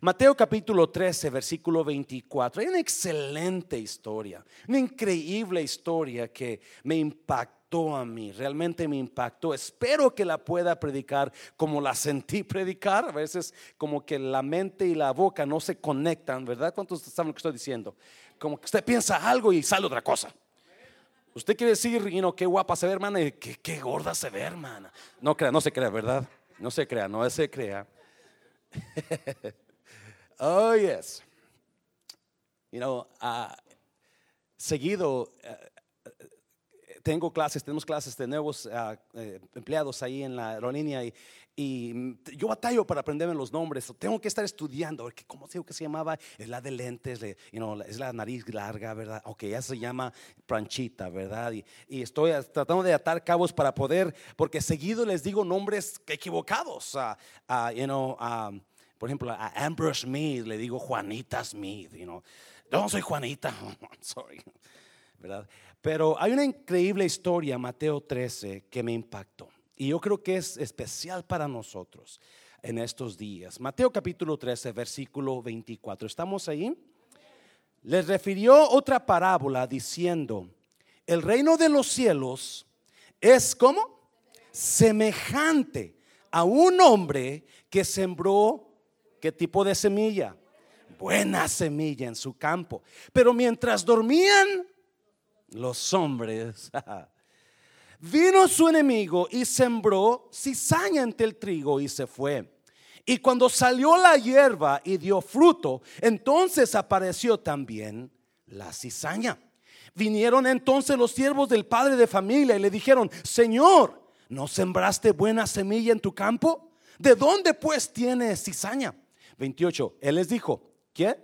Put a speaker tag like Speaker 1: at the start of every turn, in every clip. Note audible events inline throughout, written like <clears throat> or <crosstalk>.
Speaker 1: Mateo capítulo 13, versículo 24. Hay una excelente historia, una increíble historia que me impactó a mí, realmente me impactó. Espero que la pueda predicar como la sentí predicar. A veces como que la mente y la boca no se conectan, ¿verdad? ¿Cuántos saben lo que estoy diciendo? Como que usted piensa algo y sale otra cosa. Usted quiere decir, you know, qué guapa se ve, hermana, qué, qué gorda se ve, hermana. No crea, no se crea, ¿verdad? No se crea, no se crea. <laughs> oh, yes. You know, uh, seguido uh, tengo clases, tenemos clases de nuevos uh, eh, empleados ahí en la aerolínea y, y yo batallo para aprenderme los nombres. Tengo que estar estudiando. ¿Cómo digo que se llamaba? Es la de lentes, you know, es la nariz larga, ¿verdad? Ok, ya se llama pranchita, ¿verdad? Y, y, estoy tratando de atar cabos para poder, porque seguido les digo nombres equivocados. Uh, you know, por ejemplo, a Amber Smith le digo Juanita Smith. You know. No soy Juanita, <laughs> sorry. ¿verdad? Pero hay una increíble historia, Mateo 13, que me impactó. Y yo creo que es especial para nosotros en estos días. Mateo capítulo 13, versículo 24. ¿Estamos ahí? Les refirió otra parábola diciendo, el reino de los cielos es como semejante a un hombre que sembró qué tipo de semilla? Buena semilla en su campo. Pero mientras dormían los hombres, <laughs> Vino su enemigo y sembró cizaña entre el trigo y se fue. Y cuando salió la hierba y dio fruto, entonces apareció también la cizaña. Vinieron entonces los siervos del padre de familia y le dijeron, Señor, ¿no sembraste buena semilla en tu campo? ¿De dónde pues tiene cizaña? 28. Él les dijo, ¿qué?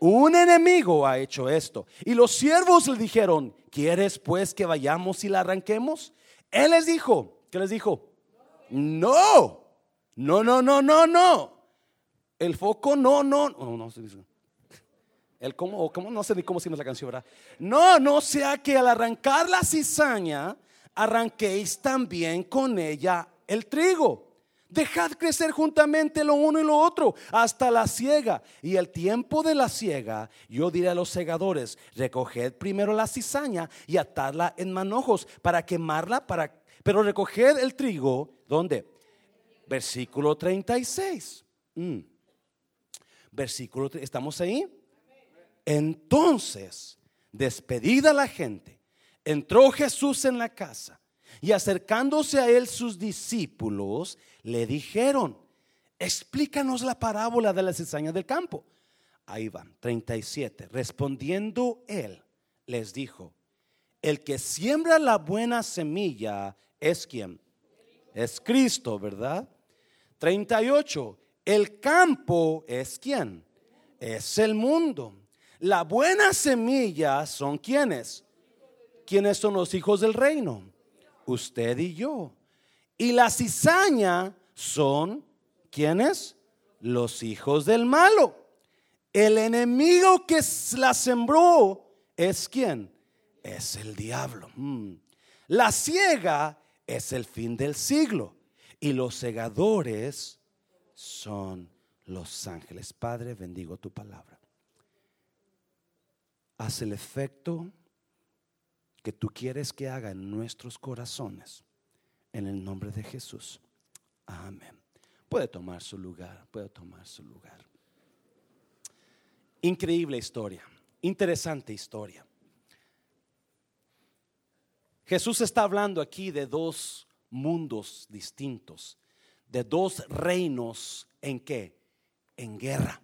Speaker 1: Un enemigo ha hecho esto. Y los siervos le dijeron, ¿quieres pues que vayamos y la arranquemos? Él les dijo, ¿qué les dijo? No, no, no, no, no, no. El foco, no, no, no, no. El cómo, cómo, no sé ni cómo se la canción, ¿verdad? No, no sea que al arrancar la cizaña, arranquéis también con ella el trigo. Dejad crecer juntamente lo uno y lo otro hasta la siega. Y el tiempo de la siega, yo diré a los segadores, recoged primero la cizaña y atadla en manojos para quemarla, para, pero recoged el trigo, ¿dónde? Versículo 36. Mm. Versículo, ¿estamos ahí? Entonces, despedida la gente, entró Jesús en la casa y acercándose a él sus discípulos, le dijeron, explícanos la parábola de la cizaña del campo. Ahí van, 37. Respondiendo él, les dijo, el que siembra la buena semilla es quien? Es Cristo, ¿verdad? 38. El campo es quien? Es el mundo. La buena semilla son quienes? ¿Quiénes son los hijos del reino? Usted y yo. Y la cizaña son, ¿quiénes? Los hijos del malo. El enemigo que la sembró es quién? Es el diablo. Mm. La ciega es el fin del siglo. Y los segadores son los ángeles. Padre, bendigo tu palabra. Haz el efecto que tú quieres que haga en nuestros corazones. En el nombre de Jesús. Amén. Puede tomar su lugar, puede tomar su lugar. Increíble historia, interesante historia. Jesús está hablando aquí de dos mundos distintos, de dos reinos en qué? En guerra.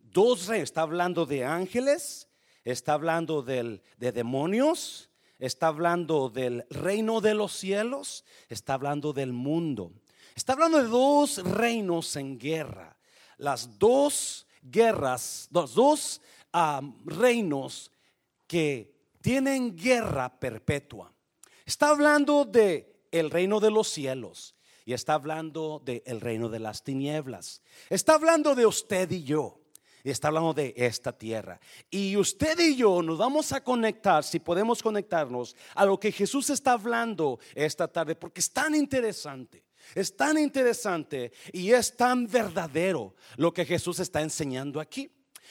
Speaker 1: Dos reinos, está hablando de ángeles, está hablando de demonios, está hablando del reino de los cielos, está hablando del mundo. Está hablando de dos reinos en guerra. Las dos guerras, los dos reinos que tienen guerra perpetua. Está hablando de el reino de los cielos y está hablando de el reino de las tinieblas. Está hablando de usted y yo. Está hablando de esta tierra. Y usted y yo nos vamos a conectar, si podemos conectarnos, a lo que Jesús está hablando esta tarde, porque es tan interesante. Es tan interesante y es tan verdadero lo que Jesús está enseñando aquí.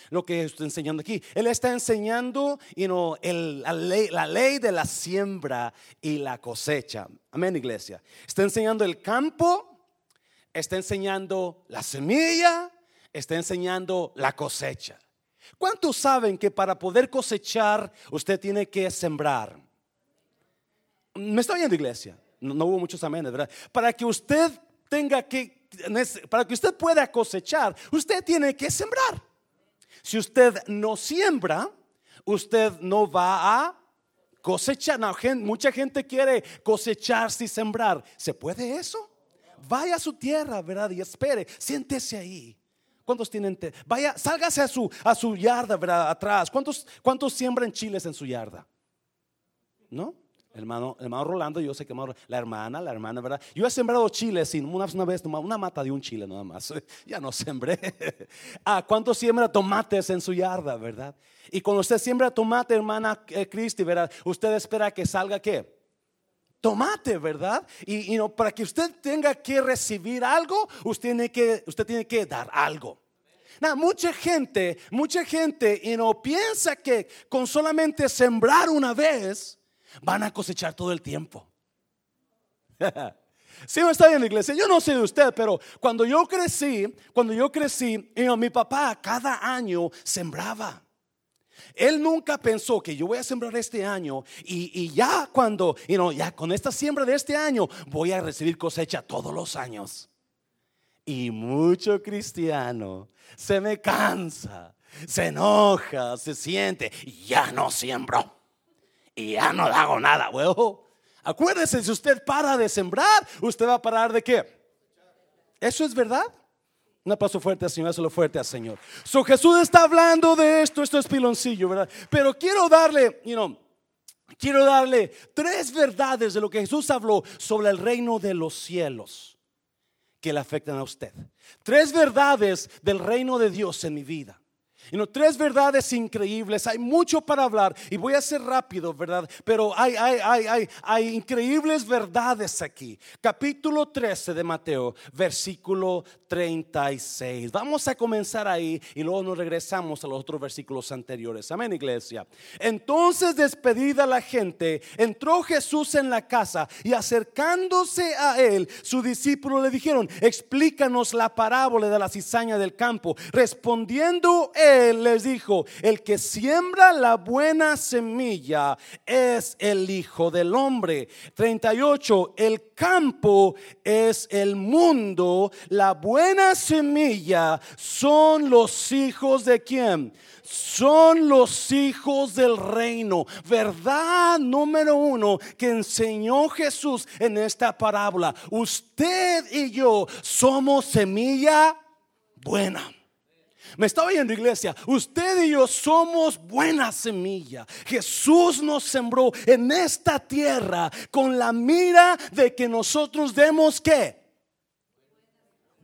Speaker 1: Lo que está enseñando aquí. Él está enseñando la, ley, la ley de la siembra y la cosecha. Amén, iglesia. Está enseñando el campo, está enseñando la semilla, está enseñando la cosecha. ¿Cuántos saben que para poder cosechar usted tiene que sembrar? ¿Me está oyendo, iglesia? No, hubo muchos aménes, ¿verdad? Para que usted tenga que, para que usted pueda cosechar, usted tiene que sembrar. Si usted no siembra, usted no va a cosechar. mucha gente quiere cosechar sin sembrar. ¿Se puede eso? Vaya a su tierra, ¿verdad? Y espere, siéntese ahí. ¿Cuántos tienen? Vaya, sálgase a su, a su yarda, ¿verdad? Atrás. ¿Cuántos, ¿Cuántos siembran chiles en su yarda? ¿No? Hermano, hermano Rolando, yo sé que la hermana, la hermana, ¿verdad? Yo he sembrado chiles sin una, una vez, una mata de un chile nada más. <laughs> Ya no sembré. <laughs> ah, ¿cuántos siembra tomates en su yarda, verdad? Y cuando usted siembra tomate, hermana eh, Cristi, ¿verdad? Usted espera que salga qué? Tomate, ¿verdad? Y, no, para que usted tenga que recibir algo, usted tiene que, usted tiene que dar algo. Now, mucha gente, mucha gente y no piensa que con solamente sembrar una vez, van a cosechar todo el tiempo. <laughs> Si me está bien, iglesia. Yo no sé de usted, pero cuando yo crecí, cuando yo crecí, mi papá cada año sembraba. Él nunca pensó que yo voy a sembrar este año y, ya cuando, ya con esta siembra de este año voy a recibir cosecha todos los años. Y mucho cristiano se me cansa, se enoja, se siente, ya no siembro y ya no hago nada, huevo. Acuérdese, si usted para de sembrar, usted va a parar de qué? ¿Eso es verdad? Un aplauso fuerte al Señor, lo fuerte al Señor. So Jesús está hablando de esto, esto es piloncillo, ¿verdad? Pero quiero darle, quiero darle tres verdades de lo que Jesús habló sobre el reino de los cielos que le afectan a usted. Tres verdades del reino de Dios en mi vida. Tres verdades increíbles. Hay mucho para hablar y voy a ser rápido, ¿verdad? Pero hay, hay, hay, hay, hay increíbles verdades aquí. Capítulo 13 de Mateo, versículo 36. Vamos a comenzar ahí y luego nos regresamos a los otros versículos anteriores. Amén, iglesia. Entonces, despedida la gente, entró Jesús en la casa y acercándose a él, su discípulo le dijeron, explícanos la parábola de la cizaña del campo. Respondiendo él, les dijo, el que siembra la buena semilla es el Hijo del Hombre. 38, el campo es el mundo, la buena semilla son los hijos de quién? Son los hijos del reino. Verdad número uno que enseñó Jesús en esta parábola. Usted y yo somos semilla buena. Me está oyendo iglesia, usted y yo somos buena semilla. Jesús nos sembró en esta tierra con la mira de que nosotros demos qué?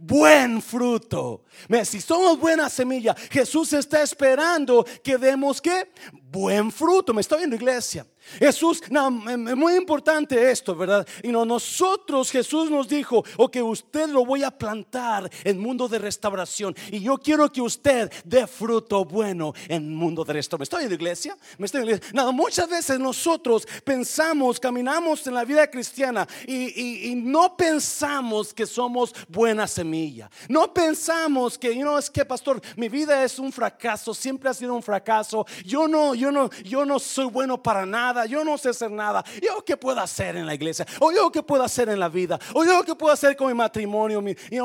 Speaker 1: Buen fruto. Si somos buena semilla, Jesús está esperando que demos qué? Buen fruto. Me está oyendo iglesia. Jesús, es muy importante esto, ¿verdad? Y no, nosotros, Jesús nos dijo, o que usted lo voy a plantar en mundo de restauración. Y yo quiero que usted dé fruto bueno en mundo de restauración. ¿Me estoy en la iglesia? ¿Me estoy en la iglesia? Nada, muchas veces nosotros pensamos, caminamos en la vida cristiana y, no pensamos que somos buena semilla. No pensamos que, know, es que pastor, mi vida es un fracaso, siempre ha sido un fracaso. Yo no, yo no, yo no soy bueno para nada yo no sé hacer nada. ¿Yo qué puedo hacer en la iglesia? ¿O yo qué puedo hacer en la vida? ¿O yo qué puedo hacer con mi matrimonio?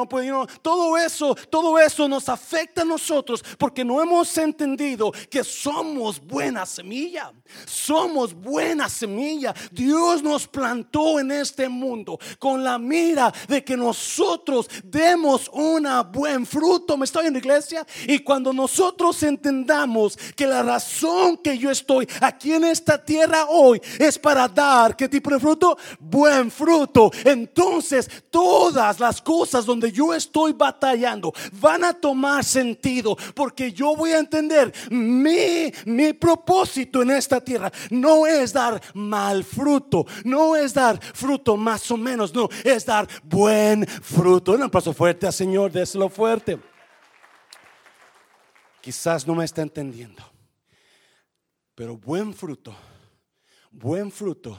Speaker 1: Pues, todo eso, todo eso nos afecta a nosotros porque no hemos entendido que somos buena semilla. Somos buena semilla. Dios nos plantó en este mundo con la mira de que nosotros demos una buen fruto. ¿Me estoy en la iglesia? Y cuando nosotros entendamos que la razón que yo estoy aquí en esta tierra hoy es para dar, ¿qué tipo de fruto? Buen fruto. Entonces, todas las cosas donde yo estoy batallando van a tomar sentido porque yo voy a entender mi, mi propósito en esta tierra no es dar mal fruto, no es dar fruto más o menos, no, es dar buen fruto. Un paso fuerte al Señor, déselo fuerte. Quizás no me está entendiendo, pero buen fruto, buen fruto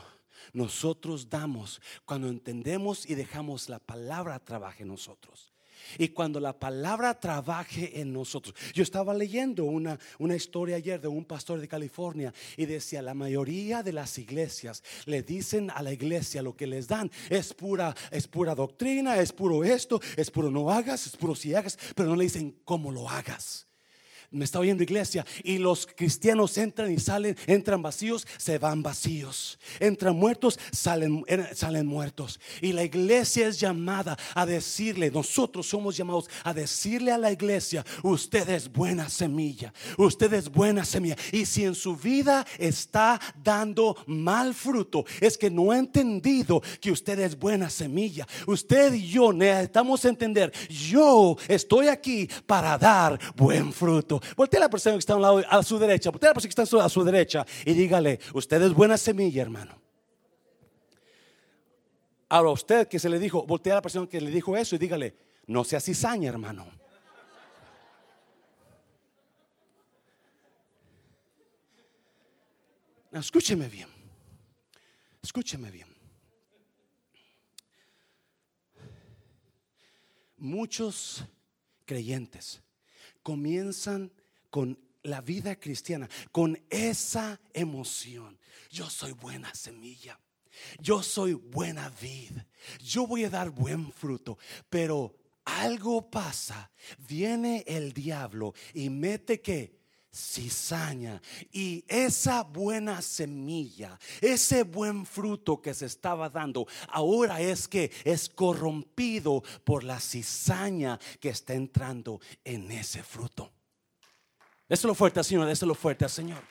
Speaker 1: nosotros damos cuando entendemos y dejamos la palabra trabaje en nosotros. Y cuando la palabra trabaje en nosotros. Yo estaba leyendo una, una historia ayer de un pastor de California y decía, la mayoría de las iglesias le dicen a la iglesia lo que les dan. Es pura, es pura doctrina, es puro esto, es puro no hagas, es puro si hagas, pero no le dicen cómo lo hagas me está oyendo iglesia, y los cristianos entran y salen, entran vacíos, se van vacíos, entran muertos, salen, salen muertos. Y la iglesia es llamada a decirle, nosotros somos llamados a decirle a la iglesia, usted es buena semilla, usted es buena semilla. Y si en su vida está dando mal fruto, es que no ha entendido que usted es buena semilla. Usted y yo necesitamos entender, yo estoy aquí para dar buen fruto. Voltea a la persona que está a un lado, a su derecha. Voltea a la persona que está a su derecha y dígale, usted es buena semilla, hermano. Ahora usted que se le dijo, voltea a la persona que le dijo eso y dígale, no sea cizaña, hermano. escúcheme bien. Escúcheme bien. Muchos creyentes comienzan con la vida cristiana, con esa emoción. Yo soy buena semilla. Yo soy buena vid. Yo voy a dar buen fruto. Pero algo pasa. Viene el diablo y mete que cizaña. Y esa buena semilla, ese buen fruto que se estaba dando, ahora es que es corrompido por la cizaña que está entrando en ese fruto. lo fuerte Señor, lo fuerte Señor.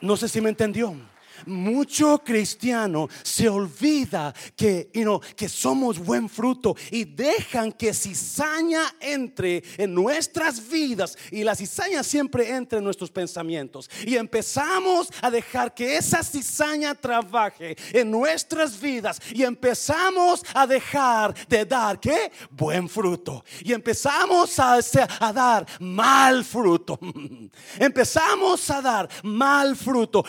Speaker 1: No sé si me entendió. Mucho cristiano se olvida que, que somos buen fruto y dejan que cizaña entre en nuestras vidas y la cizaña siempre entre en nuestros pensamientos. Y empezamos a dejar que esa cizaña trabaje en nuestras vidas y empezamos a dejar de dar ¿qué? buen fruto. Y empezamos a, a dar mal fruto. <laughs> empezamos a dar mal fruto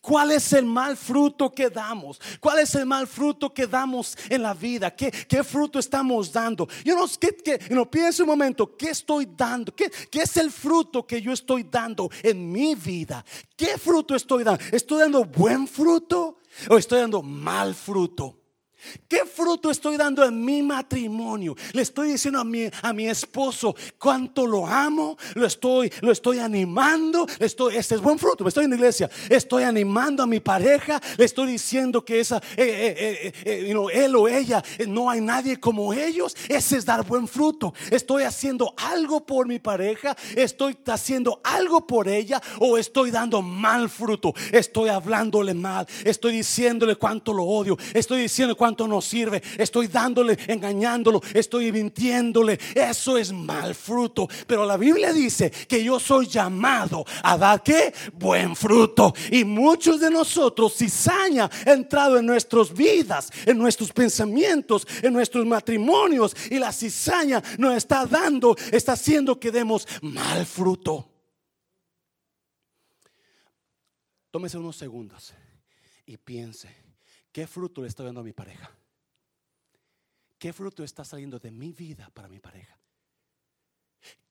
Speaker 1: ¿Cuál es el mal fruto que damos? ¿Cuál es el mal fruto que damos en la vida? ¿Qué, qué fruto estamos dando? Yo no, que, que, no pienso un momento, ¿qué estoy dando? ¿Qué, ¿Qué es el fruto que yo estoy dando en mi vida? ¿Qué fruto estoy dando? ¿Estoy dando buen fruto o estoy dando mal fruto? ¿Qué fruto estoy dando en mi matrimonio? Le estoy diciendo a mi, a mi esposo cuánto lo amo, lo estoy, lo estoy animando, estoy, este es buen fruto, estoy en la iglesia, estoy animando a mi pareja, le estoy diciendo que esa, eh, eh, eh, él o ella, no hay nadie como ellos, ese es dar buen fruto. Estoy haciendo algo por mi pareja, estoy haciendo algo por ella o estoy dando mal fruto, estoy hablándole mal, estoy diciéndole cuánto lo odio, estoy diciendo cuánto no sirve. Estoy dándole, engañándolo, estoy mintiéndole. Eso es mal fruto. Pero la Biblia dice que yo soy llamado a dar qué? Buen fruto. Y muchos de nosotros, cizaña ha entrado en nuestras vidas, en nuestros pensamientos, en nuestros matrimonios. Y la cizaña nos está dando, está haciendo que demos mal fruto. Tómese unos segundos y piense. ¿Qué fruto le estoy dando a mi pareja? ¿Qué fruto está saliendo de mi vida para mi pareja?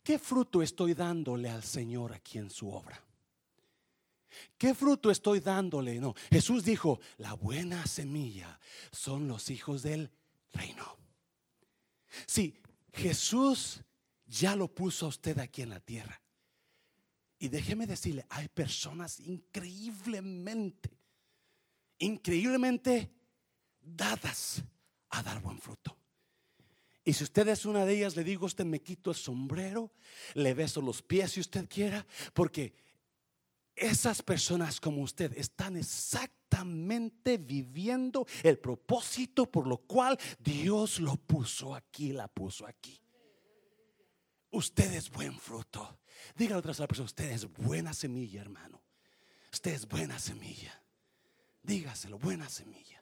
Speaker 1: ¿Qué fruto estoy dándole al Señor aquí en su obra? ¿Qué fruto estoy dándole? No, Jesús dijo, la buena semilla son los hijos del reino. Si Jesús ya lo puso a usted aquí en la tierra. Y déjeme decirle, hay personas increíblemente increíblemente dadas a dar buen fruto. Y si usted es una de ellas, le digo, usted me quito el sombrero, le beso los pies si usted quiera, porque esas personas como usted están exactamente viviendo el propósito por lo cual Dios lo puso aquí, la puso aquí. Usted es buen fruto. Dígale a otra persona, usted es buena semilla, hermano. Usted es buena semilla. Dígaselo, buena semilla.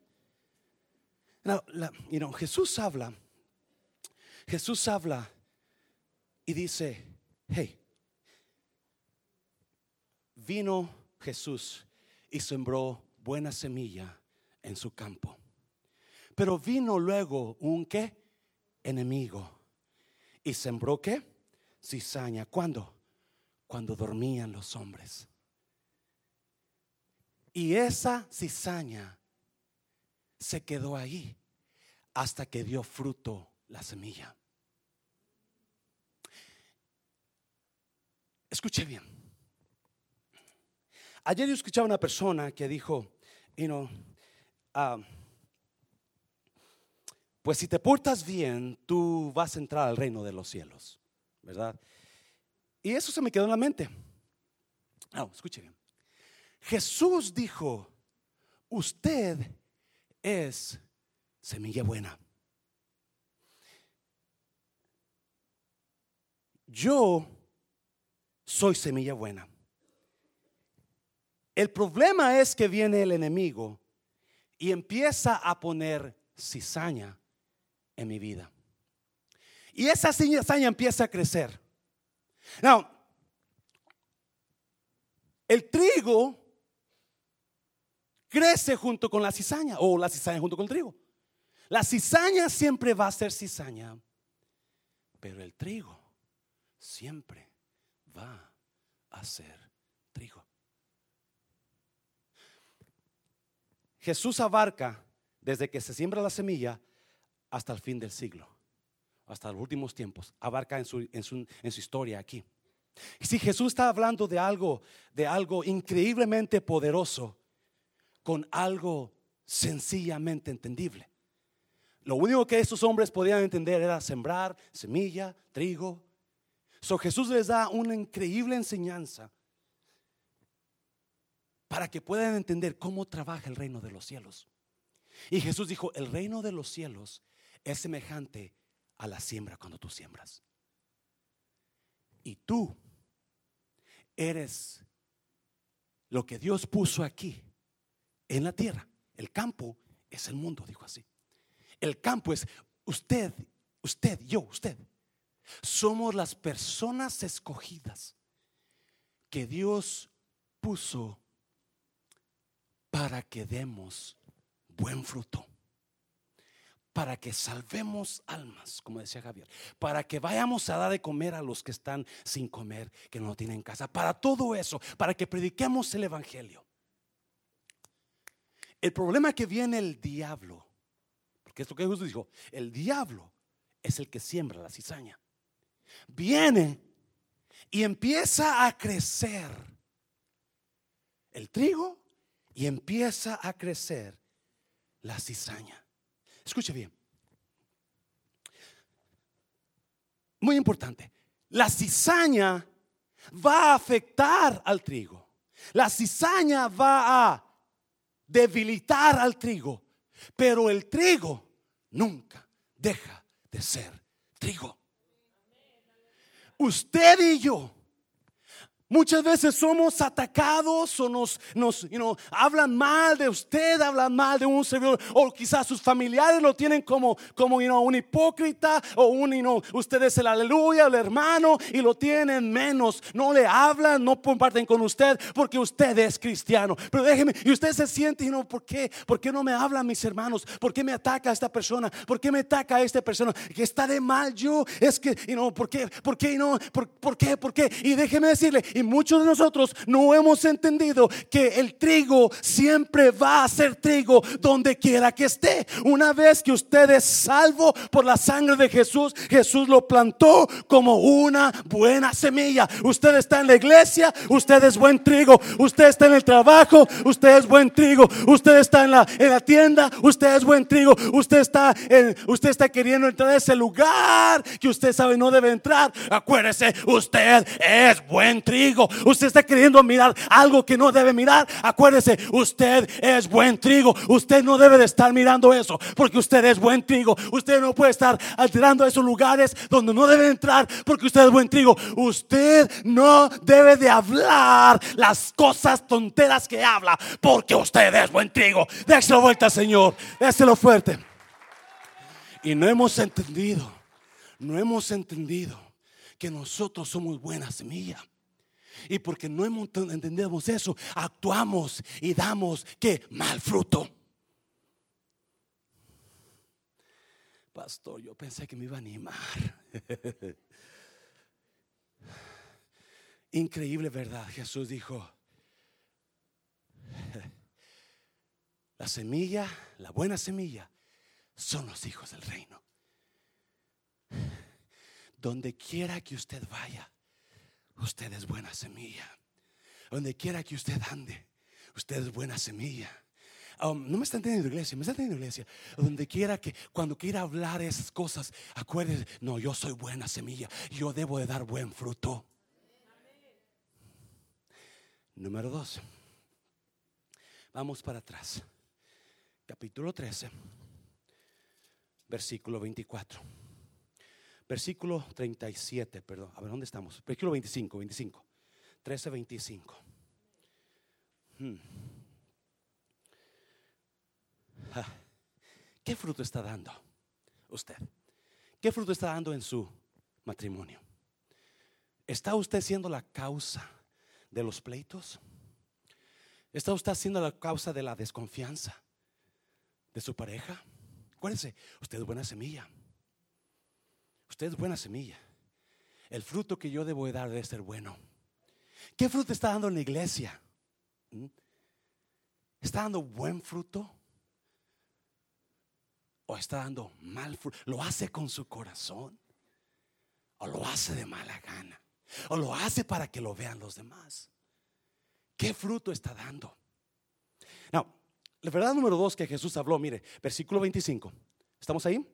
Speaker 1: Jesús habla, Jesús habla y dice, hey, vino Jesús y sembró buena semilla en su campo. Pero vino luego un qué? Enemigo. ¿Y sembró qué? Cizaña. ¿Cuándo? Cuando dormían los hombres. Y esa cizaña se quedó ahí hasta que dio fruto la semilla. Escuche bien. Ayer yo escuchaba una persona que dijo, you know, ah, pues si te portas bien, tú vas a entrar al reino de los cielos, ¿verdad? Y eso se me quedó en la mente. No, escuche bien. Jesús dijo, usted es semilla buena. Yo soy semilla buena. El problema es que viene el enemigo y empieza a poner cizaña en mi vida. Y esa cizaña empieza a crecer. El trigo crece junto con la cizaña o la cizaña junto con el trigo. La cizaña siempre va a ser cizaña, pero el trigo siempre va a ser trigo. Jesús abarca desde que se siembra la semilla hasta el fin del siglo, hasta los últimos tiempos, abarca en su, en su, historia aquí. Y si Jesús está hablando de algo, de algo increíblemente poderoso, con algo sencillamente entendible. Lo único que estos hombres podían entender era sembrar semilla, trigo. So Jesús les da una increíble enseñanza para que puedan entender cómo trabaja el reino de los cielos. Y Jesús dijo, el reino de los cielos es semejante a la siembra cuando tú siembras. Y tú eres lo que Dios puso aquí en la tierra. El campo es el mundo, dijo así. El campo es usted, usted, yo, usted. Somos las personas escogidas que Dios puso para que demos buen fruto. Para que salvemos almas, como decía Javier. Para que vayamos a dar de comer a los que están sin comer, que no tienen casa. Para todo eso, para que prediquemos el Evangelio. El problema que viene el diablo, porque es lo que Jesús dijo, el diablo es el que siembra la cizaña. Viene y empieza a crecer el trigo y empieza a crecer la cizaña. Escuche bien. Muy importante. La cizaña va a afectar al trigo. La cizaña va a debilitar al trigo. Pero el trigo nunca deja de ser trigo. Usted y yo Muchas veces somos atacados o nos, nos hablan mal de usted, hablan mal de un servidor, o quizás sus familiares lo tienen como, como un hipócrita, o un, you usted es el aleluya, el hermano, y lo tienen menos. No le hablan, no comparten con usted, porque usted es cristiano. Pero déjeme, y usted se siente, y no, ¿por qué? ¿Por qué no me hablan mis hermanos? ¿Por qué me ataca esta persona? ¿Por qué me ataca esta persona? Que está de mal yo, es que, you know, ¿por qué? ¿Por qué? No? ¿Por, ¿Por qué? ¿Por qué? Y déjeme decirle, y muchos de nosotros no hemos entendido que el trigo siempre va a ser trigo donde quiera que esté. Una vez que usted es salvo por la sangre de Jesús, Jesús lo plantó como una buena semilla. Usted está en la iglesia, usted es buen trigo. Usted está en el trabajo, usted es buen trigo. Usted está en la, en la tienda, usted es buen trigo. Usted está, en, usted está queriendo entrar a ese lugar que usted sabe no debe entrar. Acuérdese, usted es buen trigo Usted está queriendo mirar algo que no debe mirar. Acuérdese, usted es buen trigo. Usted no debe de estar mirando eso porque usted es buen trigo. Usted no puede estar alterando esos lugares donde no debe entrar porque usted es buen trigo. Usted no debe de hablar las cosas tonteras que habla porque usted es buen trigo. Déselo vuelta, Señor. Déselo fuerte. Y no hemos entendido, no hemos entendido que nosotros somos buena semilla. Y porque no entendemos eso, actuamos y damos que mal fruto. Pastor, yo pensé que me iba a animar. <laughs> Increíble verdad. Jesús dijo, la semilla, la buena semilla, son los hijos del reino. Donde quiera que usted vaya, usted es buena semilla. Donde quiera que usted ande, usted es buena semilla. Um, no me están teniendo iglesia, me están teniendo iglesia. Donde quiera que, cuando quiera hablar esas cosas, acuérdese, no, yo soy buena semilla, yo debo de dar buen fruto. Número dos. Vamos para atrás. Capítulo 13, versículo 24. Versículo 37, perdón. A ver, ¿dónde estamos? Versículo 25, 25. 13, 25. ¿Qué fruto está dando usted? ¿Qué fruto está dando en su matrimonio? ¿Está usted siendo la causa de los pleitos? ¿Está usted siendo la causa de la desconfianza de su pareja? Acuérdense, usted es buena semilla. Usted es buena semilla. El fruto que yo debo dar debe ser bueno. ¿Qué fruto está dando en la iglesia? ¿Mm? ¿Está dando buen fruto? ¿O está dando mal fruto? ¿Lo hace con su corazón? ¿O lo hace de mala gana? ¿O lo hace para que lo vean los demás? ¿Qué fruto está dando? No, la verdad número dos que Jesús habló, mire, versículo 25. ¿Estamos ahí?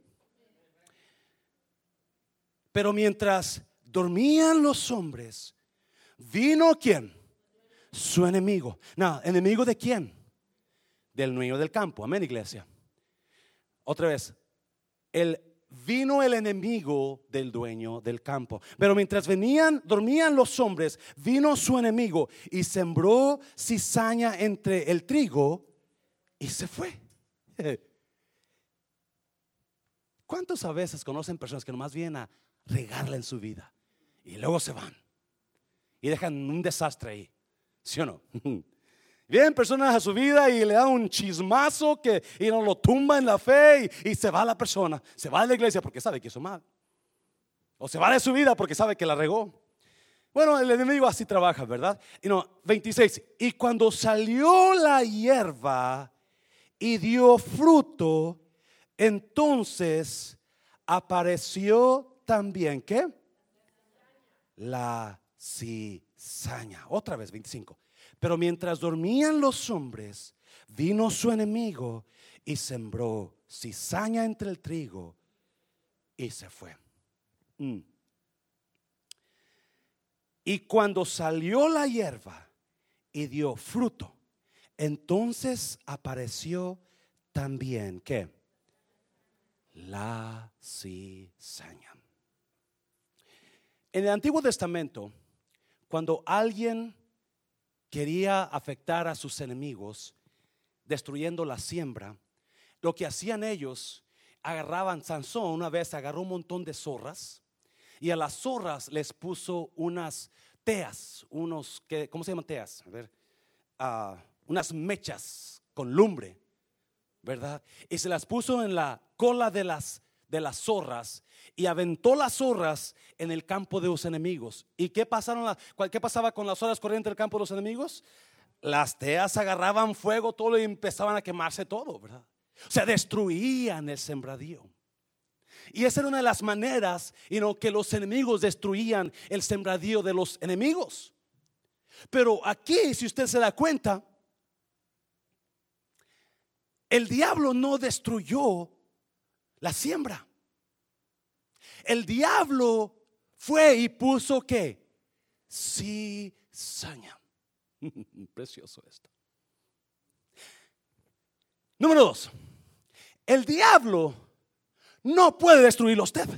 Speaker 1: Pero mientras dormían los hombres, vino quién? Su enemigo. No, enemigo de quién? Del dueño del campo. Amén, iglesia. Otra vez, el vino el enemigo del dueño del campo. Pero mientras venían, dormían los hombres, vino su enemigo y sembró cizaña entre el trigo y se fue. <laughs> ¿Cuántos a veces conocen personas que nomás vienen a regarla en su vida. Y luego se van. Y dejan un desastre ahí. ¿Sí o no? <laughs> Vienen personas a su vida y le dan un chismazo que y no lo tumba en la fe y, se va la persona. Se va de la iglesia porque sabe que hizo mal. O se va de su vida porque sabe que la regó. Bueno, el enemigo así trabaja, ¿verdad? Y no, 26. Y cuando salió la hierba y dio fruto, entonces apareció también, ¿qué? La cizaña. Otra vez, 25. Pero mientras dormían los hombres, vino su enemigo y sembró cizaña entre el trigo y se fue. Mm. Y cuando salió la hierba y dio fruto, entonces apareció también, ¿qué? La cizaña. En el Antiguo Testamento, cuando alguien quería afectar a sus enemigos, destruyendo la siembra, lo que hacían ellos, agarraban, Sansón una vez agarró un montón de zorras y a las zorras les puso unas teas, unos, ¿cómo se llaman teas? A ver, ah, unas mechas con lumbre, ¿verdad? Y se las puso en la cola de las de las zorras y aventó las zorras en el campo de los enemigos. ¿Y qué, pasaron qué pasaba con las zorras corriendo en el campo de los enemigos? Las teas agarraban fuego todo y empezaban a quemarse todo, ¿verdad? O sea, destruían el sembradío. Y esa era una de las maneras en que los enemigos destruían el sembradío de los enemigos. Pero aquí, si usted se da cuenta, el diablo no destruyó la siembra. El diablo fue y puso qué? cizaña. <laughs> Precioso esto. Número dos, el diablo no puede destruirlo a usted.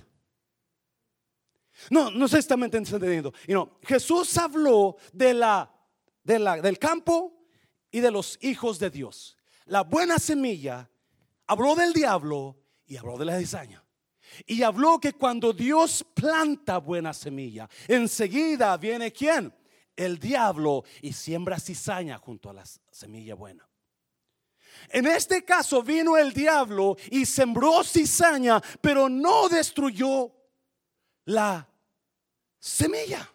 Speaker 1: No, no sé si está entendiendo. Y no, Jesús habló de la, de la, del campo y de los hijos de Dios. La buena semilla habló del diablo y habló de la cizaña. Y habló que cuando Dios planta buena semilla, enseguida viene quién? El diablo y siembra cizaña junto a la semilla buena. En este caso vino el diablo y sembró cizaña, pero no destruyó la semilla.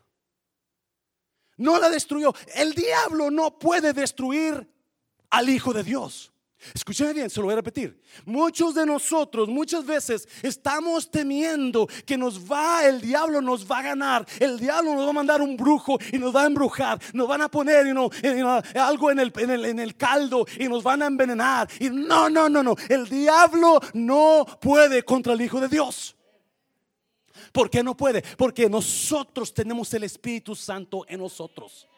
Speaker 1: No la destruyó. El diablo no puede destruir al Hijo de Dios. Escúcheme bien, se lo voy a repetir. Muchos de nosotros muchas veces estamos temiendo que nos va, el diablo nos va a ganar, el diablo nos va a mandar un brujo y nos va a embrujar, nos van a poner algo en el, en el caldo y nos van a envenenar. Y no, no, no, no, el diablo no puede contra el Hijo de Dios. ¿Por qué no puede? Porque nosotros tenemos el Espíritu Santo en nosotros.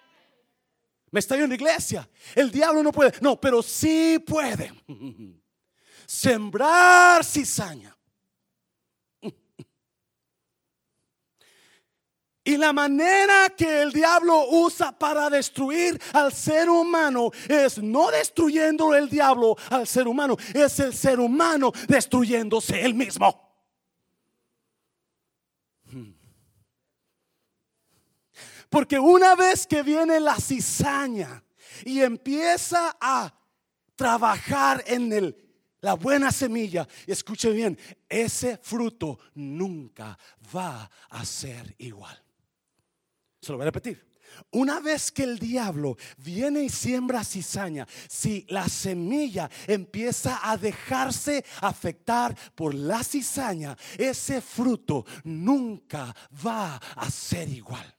Speaker 1: Me está viendo iglesia. El diablo no puede. No, pero sí puede. <laughs> Sembrar cizaña. <laughs> Y la manera que el diablo usa para destruir al ser humano es no destruyendo el diablo al ser humano, es el ser humano destruyéndose él mismo. Porque una vez que viene la cizaña y empieza a trabajar en el, la buena semilla, escuche bien, ese fruto nunca va a ser igual. Se lo voy a repetir. Una vez que el diablo viene y siembra cizaña, si la semilla empieza a dejarse afectar por la cizaña, ese fruto nunca va a ser igual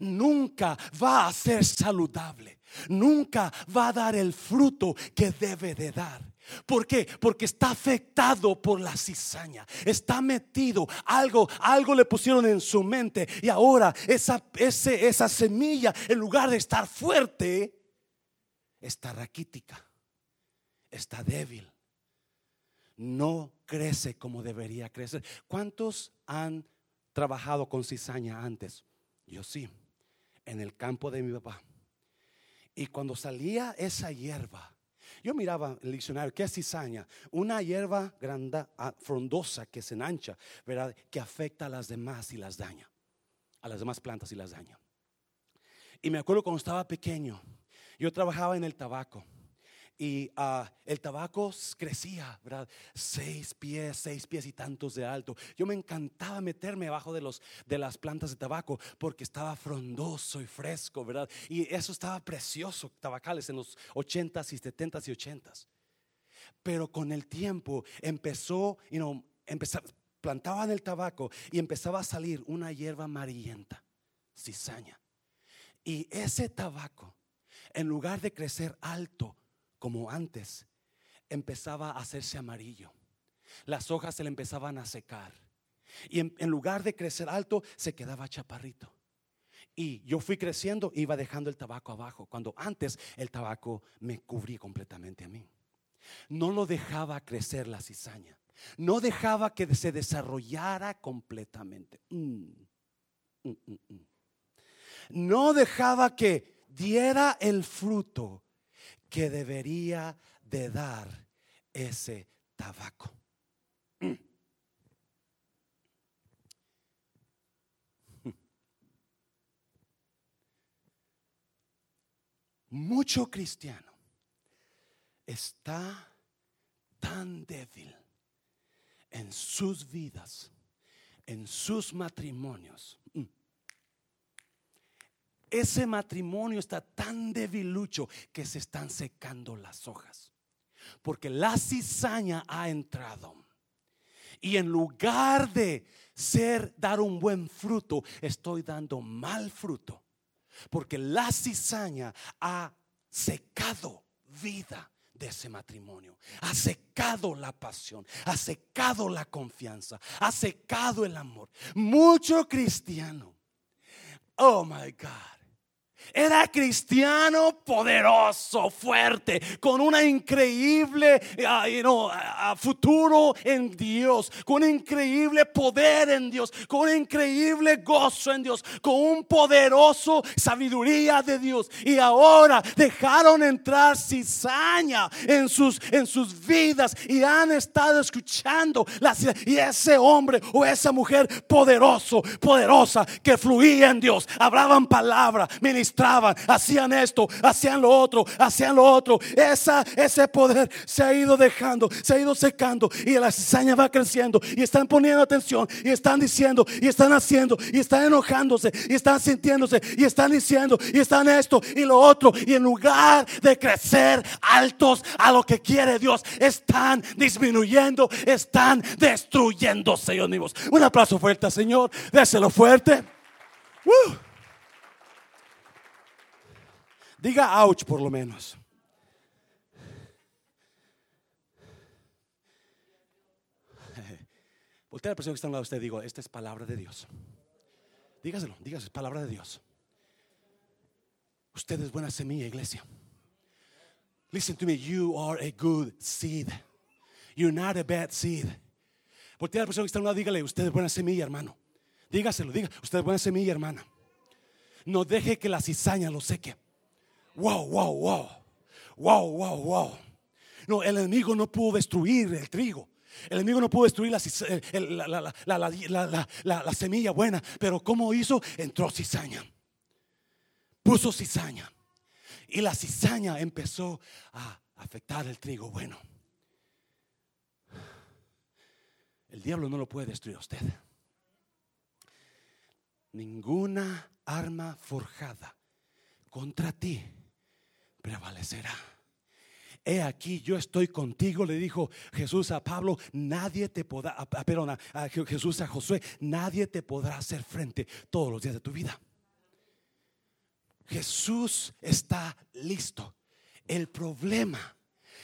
Speaker 1: nunca va a ser saludable, nunca va a dar el fruto que debe de dar. ¿Por qué? Porque está afectado por la cizaña. Está metido. Algo, algo le pusieron en su mente. Y ahora esa, esa semilla, en lugar de estar fuerte, está raquítica. Está débil. No crece como debería crecer. ¿Cuántos han trabajado con cizaña antes? Yo sí, en el campo de mi papá. Y cuando salía esa hierba, yo miraba el diccionario, ¿qué es cizaña? Una hierba grande, ah, frondosa que se enancha, ¿verdad? Que afecta a las demás y las daña. A las demás plantas y las daña. Y me acuerdo cuando estaba pequeño, yo trabajaba en el tabaco y ah, el tabaco crecía, ¿verdad? Seis pies, seis pies y tantos de alto. Yo me encantaba meterme abajo de, los, de las plantas de tabaco porque estaba frondoso y fresco, ¿verdad? Y eso estaba precioso, tabacales en los ochentas y setentas y ochentas. Pero con el tiempo empezó, you know, plantaban el tabaco y empezaba a salir una hierba amarillenta, cizaña. Y ese tabaco, en lugar de crecer alto, como antes, empezaba a hacerse amarillo. Las hojas se le empezaban a secar. Y en, lugar de crecer alto, se quedaba chaparrito. Y yo fui creciendo, iba dejando el tabaco abajo, cuando antes el tabaco me cubría completamente a mí. No lo dejaba crecer la cizaña. No dejaba que se desarrollara completamente. Mm, mm, mm, no dejaba que diera el fruto que debería de dar ese tabaco. Mucho cristiano está tan débil en sus vidas, en sus matrimonios, ese matrimonio está tan debilucho que se están secando las hojas. Porque la cizaña ha entrado. Y en lugar de ser dar un buen fruto, estoy dando mal fruto. Porque la cizaña ha secado vida de ese matrimonio. Ha secado la pasión, ha secado la confianza, ha secado el amor. Mucho cristiano Oh my God. Era cristiano poderoso, fuerte, con una increíble ah, futuro en Dios, con un increíble poder en Dios, con un increíble gozo en Dios, con un poderoso sabiduría de Dios. Y ahora dejaron entrar cizaña en sus, en sus vidas y han estado escuchando y ese hombre o esa mujer poderoso, poderosa que fluía en Dios, hablaban palabra, ministraban hacían esto, hacían lo otro, hacían lo otro. Esa, ese poder se ha ido dejando, se ha ido secando y la cizaña va creciendo y están poniendo atención y están diciendo y están haciendo y están enojándose y están sintiéndose y están diciendo y están esto y lo otro y en lugar de crecer altos a lo que quiere Dios, están disminuyendo, están destruyéndose. Un aplauso fuerte, Señor. Déselo fuerte. Diga ouch por lo menos. <laughs> Voltea a la persona que está a lado de usted digo, esta es palabra de Dios. Dígaselo, dígaselo, es palabra de Dios. Usted es buena semilla, iglesia. Listen to me, you are a good seed. You're not a bad seed. Voltea a la persona que está a lado, dígale, usted es buena semilla, hermano. Dígaselo, diga, usted es buena semilla, hermana. No deje que la cizaña lo seque. Wow, wow, wow. Wow, wow, wow. No, el enemigo no pudo destruir el trigo. El enemigo no pudo destruir la, la, semilla buena. Pero ¿cómo hizo? Entró cizaña. Puso cizaña. Y la cizaña empezó a afectar el trigo bueno. El diablo no lo puede destruir a usted. Ninguna arma forjada contra ti prevalecerá. He aquí, yo estoy contigo, le dijo Jesús a Pablo, nadie te podrá, a Jesús a Josué, nadie te podrá hacer frente todos los días de tu vida. Jesús está listo. El problema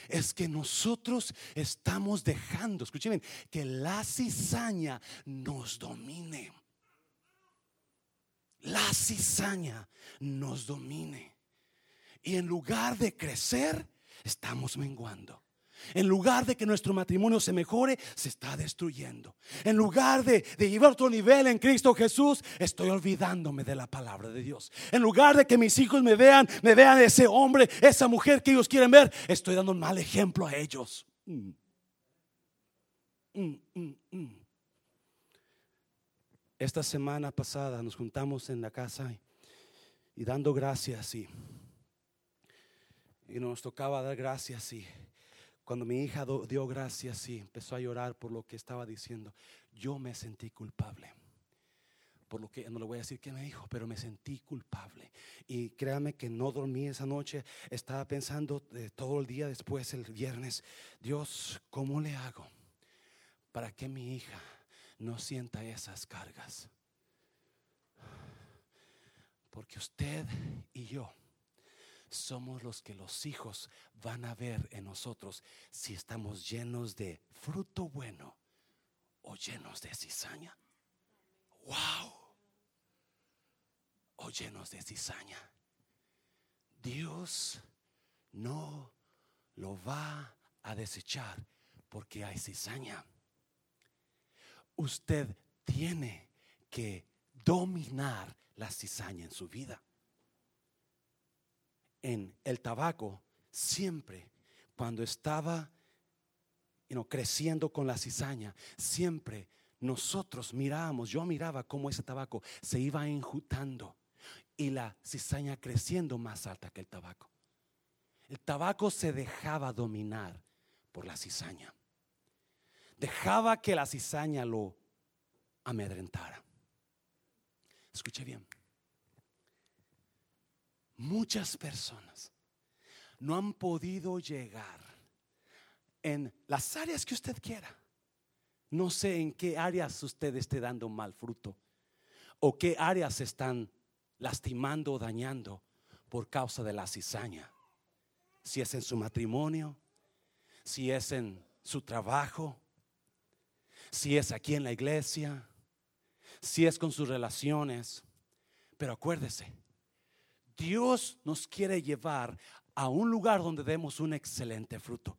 Speaker 1: es que nosotros estamos dejando, escuchen, que la cizaña nos domine. La cizaña nos domine. Y en lugar de crecer, estamos menguando. En lugar de que nuestro matrimonio se mejore, se está destruyendo. En lugar de, llevar otro nivel en Cristo Jesús, estoy olvidándome de la palabra de Dios. En lugar de que mis hijos me vean, me vean ese hombre, esa mujer que ellos quieren ver, estoy dando un mal ejemplo a ellos. Mm. Mm, mm, Esta semana pasada nos juntamos en la casa y, y dando gracias y y nos tocaba dar gracias y cuando mi hija dio gracias y empezó a llorar por lo que estaba diciendo, yo me sentí culpable. Por lo que no le voy a decir que me dijo, pero me sentí culpable. Y créame que no dormí esa noche. Estaba pensando eh, todo el día después, el viernes, Dios, ¿cómo le hago para que mi hija no sienta esas cargas? Porque usted y yo somos los que los hijos van a ver en nosotros si estamos llenos de fruto bueno o llenos de cizaña. Wow. O llenos de cizaña. Dios no lo va a desechar porque hay cizaña. Usted tiene que dominar la cizaña en su vida en el tabaco siempre, cuando estaba creciendo con la cizaña, siempre nosotros mirábamos, yo miraba cómo ese tabaco se iba enjutando y la cizaña creciendo más alta que el tabaco. El tabaco se dejaba dominar por la cizaña. Dejaba que la cizaña lo amedrentara. Escuche bien muchas personas no han podido llegar en las áreas que usted quiera. No sé en qué áreas usted esté dando mal fruto o qué áreas están lastimando o dañando por causa de la cizaña. Si es en su matrimonio, si es en su trabajo, si es aquí en la iglesia, si es con sus relaciones. Pero acuérdese, Dios nos quiere llevar a un lugar donde demos un excelente fruto.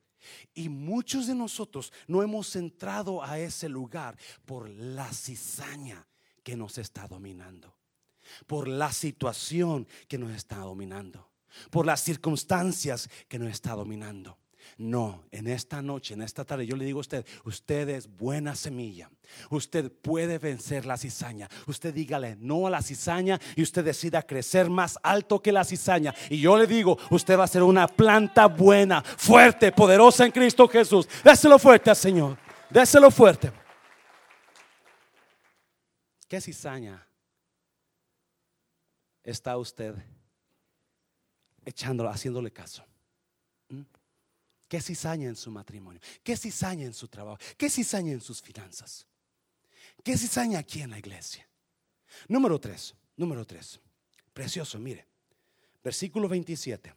Speaker 1: Y muchos de nosotros no hemos entrado a ese lugar por la cizaña que nos está dominando, por la situación que nos está dominando, por las circunstancias que nos está dominando. No, en esta noche, en esta tarde, yo le digo a usted, usted es buena semilla. Usted puede vencer la cizaña. Usted dígale no a la cizaña y usted decida crecer más alto que la cizaña. Y yo le digo, usted va a ser una planta buena, fuerte, poderosa en Cristo Jesús. Déselo fuerte al Señor. Déselo fuerte. ¿Qué cizaña está usted echándolo, haciéndole caso? ¿Qué cizaña en su matrimonio? ¿Qué cizaña en su trabajo? ¿Qué cizaña en sus finanzas? ¿Qué cizaña aquí en la iglesia? Número tres, número tres. Precioso, mire. Versículo 27.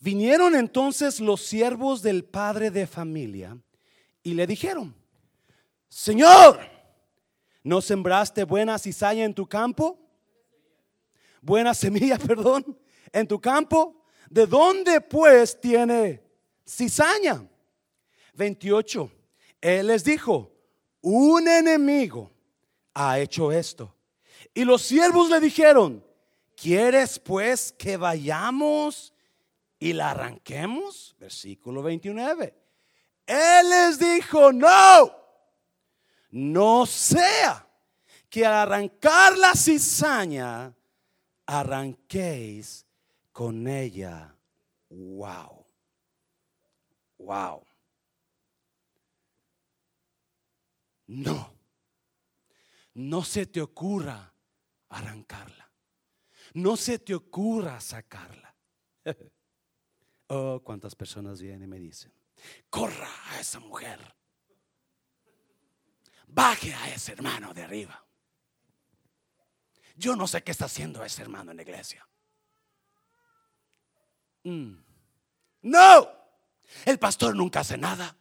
Speaker 1: Vinieron entonces los siervos del padre de familia y le dijeron, Señor, ¿no sembraste buena cizaña en tu campo? Buena semilla, <laughs> perdón en tu campo? ¿De dónde pues tiene cizaña? 28. Él les dijo, un enemigo ha hecho esto. Y los siervos le dijeron, ¿quieres pues que vayamos y la arranquemos? Versículo 29. Él les dijo, no, no sea que al arrancar la cizaña arranquéis con ella. Wow. Wow. No. No se te ocurra arrancarla. No se te ocurra sacarla. <laughs> oh, cuántas personas vienen y me dicen, corra a esa mujer. Baje a ese hermano de arriba. Yo no sé qué está haciendo ese hermano en la iglesia. Mm. No, el pastor nunca hace nada.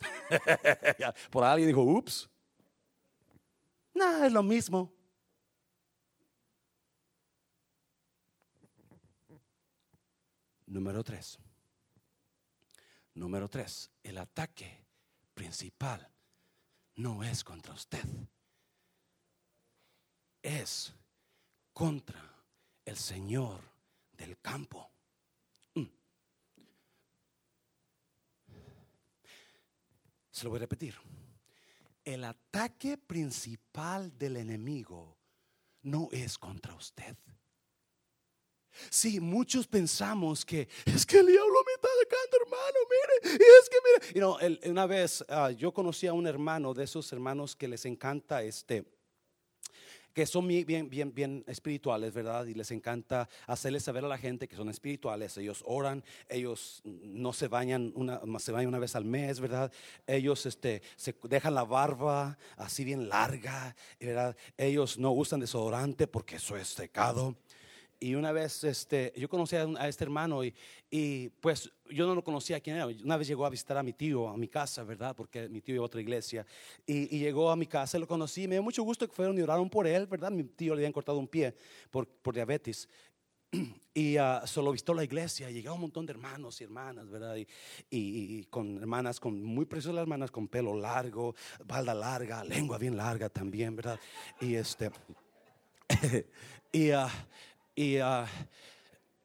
Speaker 1: <laughs> Por alguien dijo, ups. No, es lo mismo. Número tres. Número tres. El ataque principal no es contra usted. Es contra el Señor del campo. Mm. Se lo voy a repetir. El ataque principal del enemigo no es contra usted. Sí, muchos pensamos que es que el diablo me está atacando, hermano. Mire, y es que mire. You know, una vez ah, yo conocí a un hermano de esos hermanos que les encanta este que son bien, bien, bien espirituales, ¿verdad? Y les encanta hacerles saber a la gente que son espirituales. Ellos oran, ellos no se bañan una, se bañan una vez al mes, ¿verdad? Ellos este, se dejan la barba así bien larga, ¿verdad? Ellos no usan desodorante porque eso es secado y una vez este, yo conocí a, este hermano y, y, pues yo no lo conocía quién era. Una vez llegó a visitar a mi tío a mi casa, ¿verdad? Porque mi tío iba a otra iglesia. Y, llegó a mi casa, lo conocí, me dio mucho gusto que fueron y oraron por él, ¿verdad? Mi tío le habían cortado un pie por, por diabetes. <clears throat> Y uh, solo visitó la iglesia y llegó un montón de hermanos y hermanas, ¿verdad? Y, y, con hermanas, con muy preciosas hermanas, con pelo largo, balda larga, lengua bien larga también, ¿verdad? Y este, <laughs> y, uh, y, uh,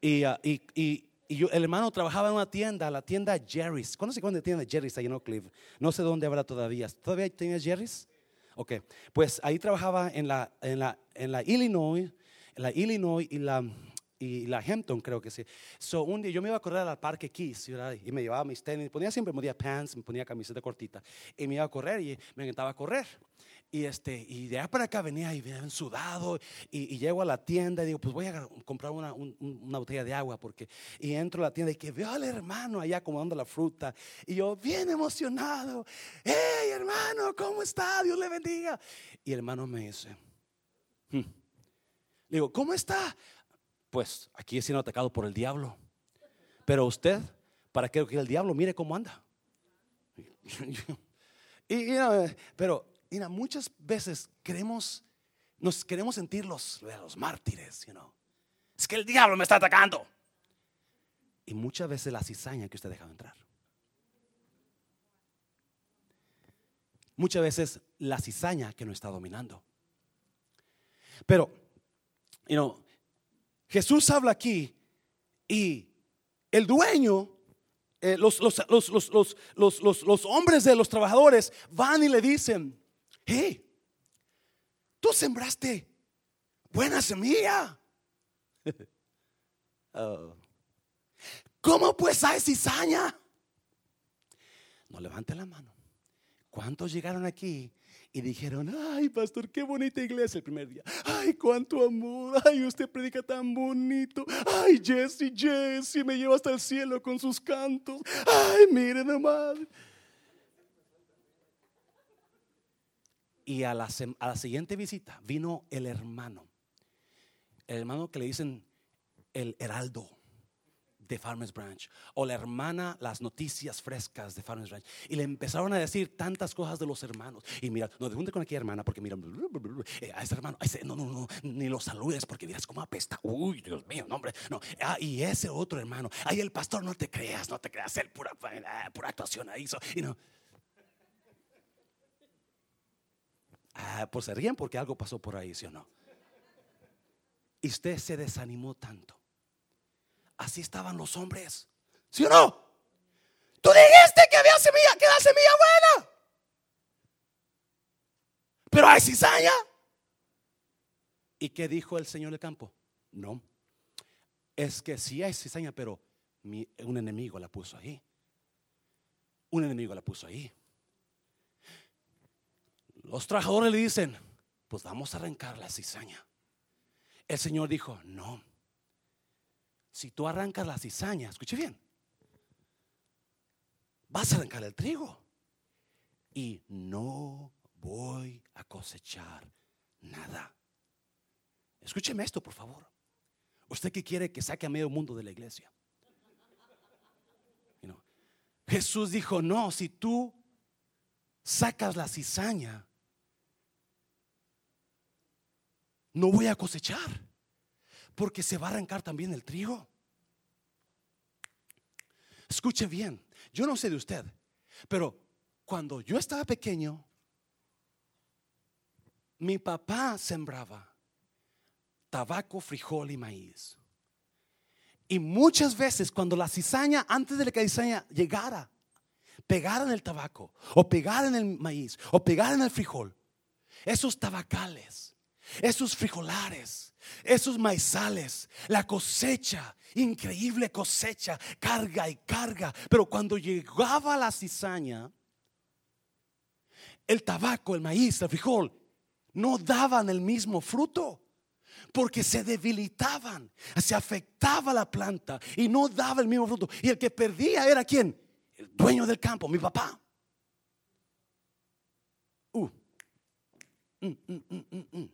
Speaker 1: y, uh, y, y, yo, el hermano trabajaba en una tienda, la tienda Jerry's. ¿Conoce cuándo tienda Jerry's ahí en Oak Cliff? No sé dónde habrá todavía. ¿Todavía tiene Jerry's? Ok, pues ahí trabajaba en la, en la, en la Illinois, en la Illinois y la, y la Hampton, creo que sí. So, un día yo me iba a correr al parque Keys, y me llevaba mis tenis, ponía siempre, me ponía pants, me ponía camiseta cortita, y me iba a correr y me encantaba correr. Y, este, y de allá para acá venía y venía sudado y, llego a la tienda y digo, pues voy a comprar una, una, botella de agua porque, y entro a la tienda y que veo al hermano allá acomodando la fruta y yo bien emocionado, hey hermano, ¿cómo está? Dios le bendiga. Y el hermano me dice, hmm". digo, ¿cómo está? Pues aquí he sido atacado por el diablo. Pero usted, ¿para qué el diablo? Mire cómo anda. <laughs> y, pero mira, muchas veces queremos, nos queremos sentir los, los mártires, you know. Es que el diablo me está atacando. Y muchas veces la cizaña que usted ha dejado entrar. Muchas veces la cizaña que no está dominando. Pero, you know, Jesús habla aquí y el dueño, eh, los, los, los, los, hombres de los trabajadores van y le dicen, hey, tú sembraste buena semilla. <laughs> Oh. ¿Cómo pues hay cizaña? No levante la mano. ¿Cuántos llegaron aquí y dijeron, ay, pastor, qué bonita iglesia el primer día. Ay, cuánto amor. Ay, usted predica tan bonito. Ay, Jesse, Jesse, me lleva hasta el cielo con sus cantos. Ay, mire nomás. Y a la, a la siguiente visita vino el hermano. El hermano que le dicen el heraldo de Farmers Branch o la hermana las noticias frescas de Farmers Branch. Y le empezaron a decir tantas cosas de los hermanos. Y mira no junte con aquella hermana porque mira eh, a ese hermano no no no ni lo saludes porque miras cómo apesta uy Dios mío no hombre no. Ah, y ese otro hermano ay el pastor no te creas no te creas él pura eh, pura actuación ahí hizo y no ah, pues se porque algo pasó por ahí ¿sí o no? Y usted se desanimó tanto Así estaban los hombres. ¿Sí o no? Tú dijiste que había semilla, que era semilla buena. Pero hay cizaña. ¿Y qué dijo el Señor del campo? No. Es que sí hay cizaña, pero un enemigo la puso ahí. Un enemigo la puso ahí. Los trabajadores le dicen, pues vamos a arrancar la cizaña. El Señor dijo, no si tú arrancas la cizaña, escuche bien, vas a arrancar el trigo y no voy a cosechar nada. Escúcheme esto, por favor. Usted que quiere que saque a medio mundo de la iglesia. Jesús dijo, no, si tú sacas la cizaña, no voy a cosechar porque se va a arrancar también el trigo. Escuche bien, yo no sé de usted, pero cuando yo estaba pequeño, mi papá sembraba tabaco, frijol y maíz. Y muchas veces cuando la cizaña, antes de que la cizaña llegara, pegara el tabaco, o pegara el maíz, o pegara el frijol, esos tabacales, esos frijolares, esos maizales, la cosecha, increíble cosecha, carga y carga. Pero cuando llegaba la cizaña, el tabaco, el maíz, el frijol, no daban el mismo fruto. Porque se debilitaban, se afectaba la planta y no daba el mismo fruto. Y el que perdía era quién? El dueño del campo, mi papá. Uh. Mm, mm, mm,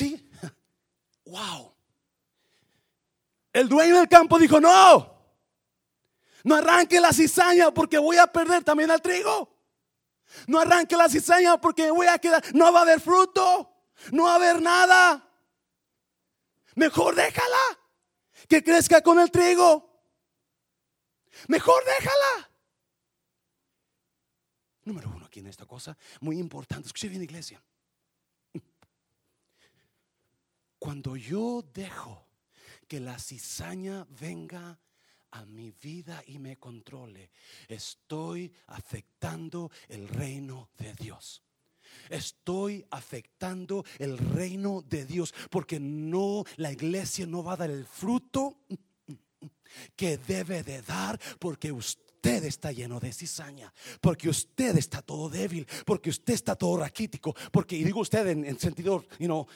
Speaker 1: Sí. Wow. El dueño del campo dijo, no. No arranque la cizaña porque voy a perder también al trigo. No arranque la cizaña porque voy a quedar, no va a haber fruto, no va a haber nada. Mejor déjala que crezca con el trigo. Mejor déjala. Número uno aquí en esta cosa, muy importante. Escuche bien, iglesia. Cuando yo dejo que la cizaña venga a mi vida y me controle, estoy afectando el reino de Dios. Estoy afectando el reino de Dios porque no la iglesia no va a dar el fruto que debe de dar porque usted usted está lleno de cizaña, porque usted está todo débil, porque usted está todo raquítico, porque, y digo usted en, sentido you know,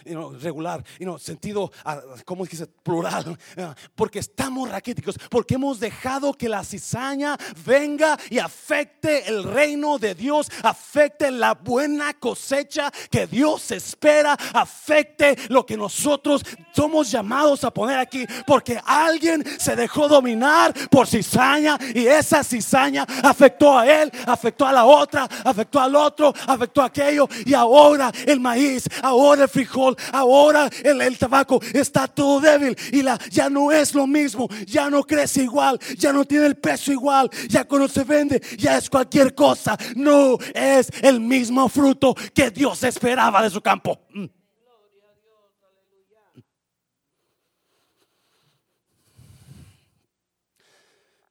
Speaker 1: regular, you know, sentido, uh, ¿cómo dice? Plural, <laughs> ah, porque estamos raquíticos, porque hemos dejado que la cizaña venga y afecte el reino de Dios, afecte la buena cosecha que Dios espera, afecte lo que nosotros somos llamados a poner aquí, porque alguien se dejó dominar por cizaña y esa cizaña cizaña afectó a él, afectó a la otra, afectó al otro, afectó a aquello. Y ahora el maíz, ahora el frijol, ahora el, tabaco está todo débil y la, ya no es lo mismo, ya no crece igual, ya no tiene el peso igual, ya cuando se vende ya es cualquier cosa. No es el mismo fruto que Dios esperaba de su campo. Mm.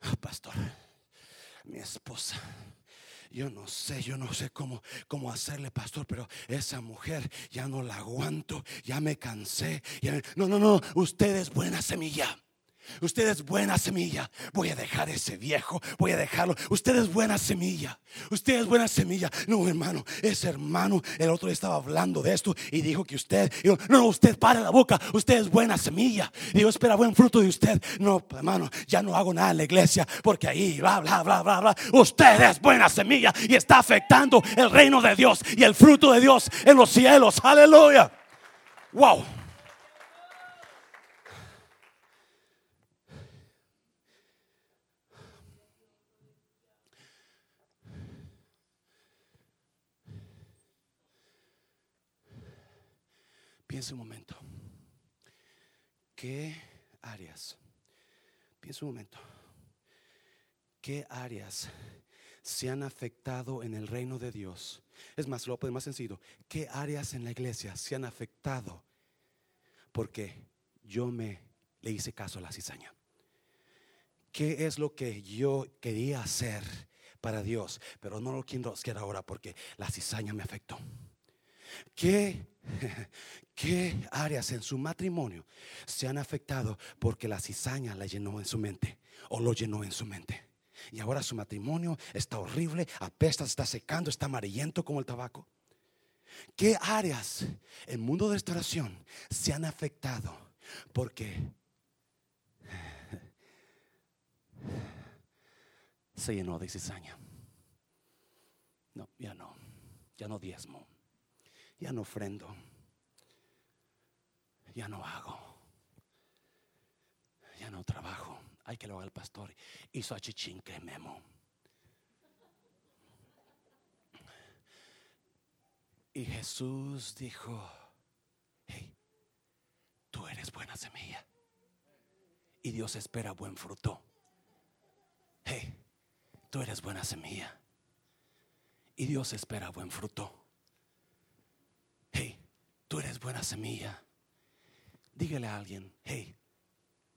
Speaker 1: Ah, pastor, mi esposa. Yo no sé, yo no sé cómo, cómo hacerle, pastor, pero esa mujer ya no la aguanto, ya me cansé. no, no, no, usted es buena semilla. Usted es buena semilla. Voy a dejar ese viejo. Voy a dejarlo. Usted es buena semilla. Usted es buena semilla. No, hermano. Ese hermano, el otro día estaba hablando de esto y dijo que usted. no, no, usted para la boca. Usted es buena semilla. Dios espera buen fruto de usted. No, hermano, ya no hago nada en la iglesia porque ahí, bla, bla, bla, bla, bla. Usted es buena semilla y está afectando el reino de Dios y el fruto de Dios en los cielos. Aleluya. Wow. Piensa un momento. ¿Qué áreas? Piensa un momento. ¿Qué áreas se han afectado en el reino de Dios? Es más, lo más sencillo. ¿Qué áreas en la iglesia se han afectado? Porque yo me le hice caso a la cizaña. ¿Qué es lo que yo quería hacer para Dios? Pero no lo quiero hacer ahora porque la cizaña me afectó. ¿Qué, <laughs> ¿Qué áreas en su matrimonio se han afectado porque la cizaña la llenó en su mente o lo llenó en su mente? Y ahora su matrimonio está horrible, apesta, está secando, está amarillento como el tabaco. ¿Qué áreas en mundo de restauración se han afectado porque <laughs> se llenó de cizaña? No, ya no, ya no diezmo ya no ofrendo, ya no hago, ya no trabajo. Hay que lo haga el pastor. Hizo a que memo. Y Jesús dijo, hey, tú eres buena semilla. Y Dios espera buen fruto. Hey, tú eres buena semilla. Y Dios espera buen fruto tú eres buena semilla. Dígale a alguien, hey,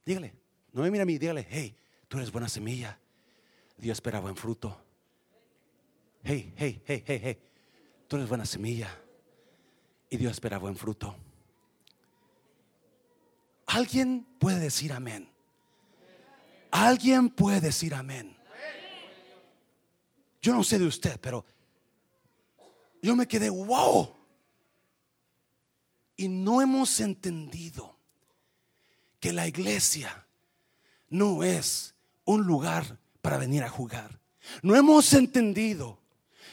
Speaker 1: dígale, no me mira a mí, dígale, hey, tú eres buena semilla. Dios espera buen fruto. Hey, hey, hey, hey, hey, tú eres buena semilla. Y Dios espera buen fruto. Alguien puede decir amén. Alguien puede decir amén. Yo no sé de usted, pero yo me quedé, wow. Y no hemos entendido que la iglesia no es un lugar para venir a jugar. No hemos entendido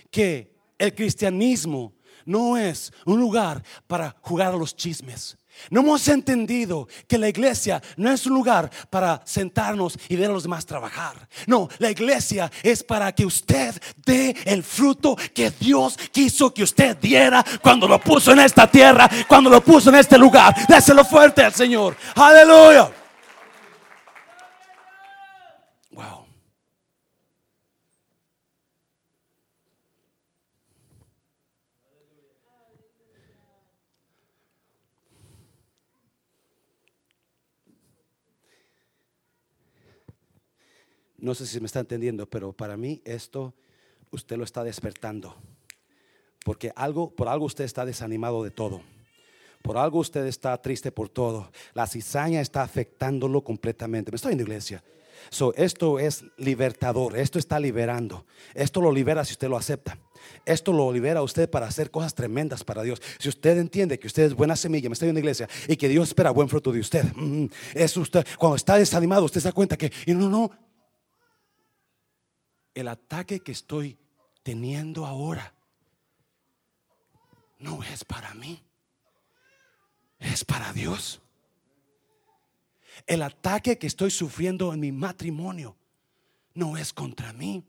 Speaker 1: que el cristianismo no es un lugar para jugar a los chismes. No hemos entendido que la iglesia no es un lugar para sentarnos y ver a los demás trabajar. No, la iglesia es para que usted dé el fruto que Dios quiso que usted diera cuando lo puso en esta tierra, cuando lo puso en este lugar. Déselo fuerte al Señor. Aleluya. No sé si me está entendiendo, pero para mí esto usted lo está despertando. Porque algo, por algo usted está desanimado de todo. Por algo usted está triste por todo. La cizaña está afectándolo completamente. Me estoy en la iglesia. So, esto es libertador, esto está liberando. Esto lo libera si usted lo acepta. Esto lo libera a usted para hacer cosas tremendas para Dios. Si usted entiende que usted es buena semilla, me estoy en la iglesia, y que Dios espera buen fruto de usted. Mm, es usted, cuando está desanimado, usted se da cuenta que, no, no, el ataque que estoy teniendo ahora no es para mí, es para Dios. El ataque que estoy sufriendo en mi matrimonio no es contra mí,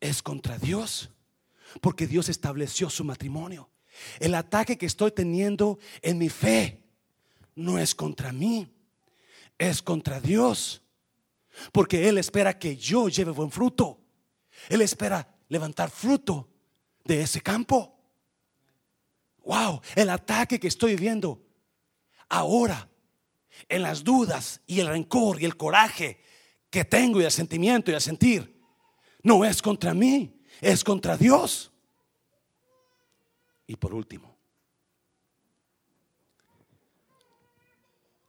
Speaker 1: es contra Dios, porque Dios estableció su matrimonio. El ataque que estoy teniendo en mi fe no es contra mí, es contra Dios, porque Él espera que yo lleve buen fruto. Él espera levantar fruto de ese campo. Wow, el ataque que estoy viendo ahora en las dudas y el rencor y el coraje que tengo y el sentimiento y el sentir no es contra mí, es contra Dios. Y por último,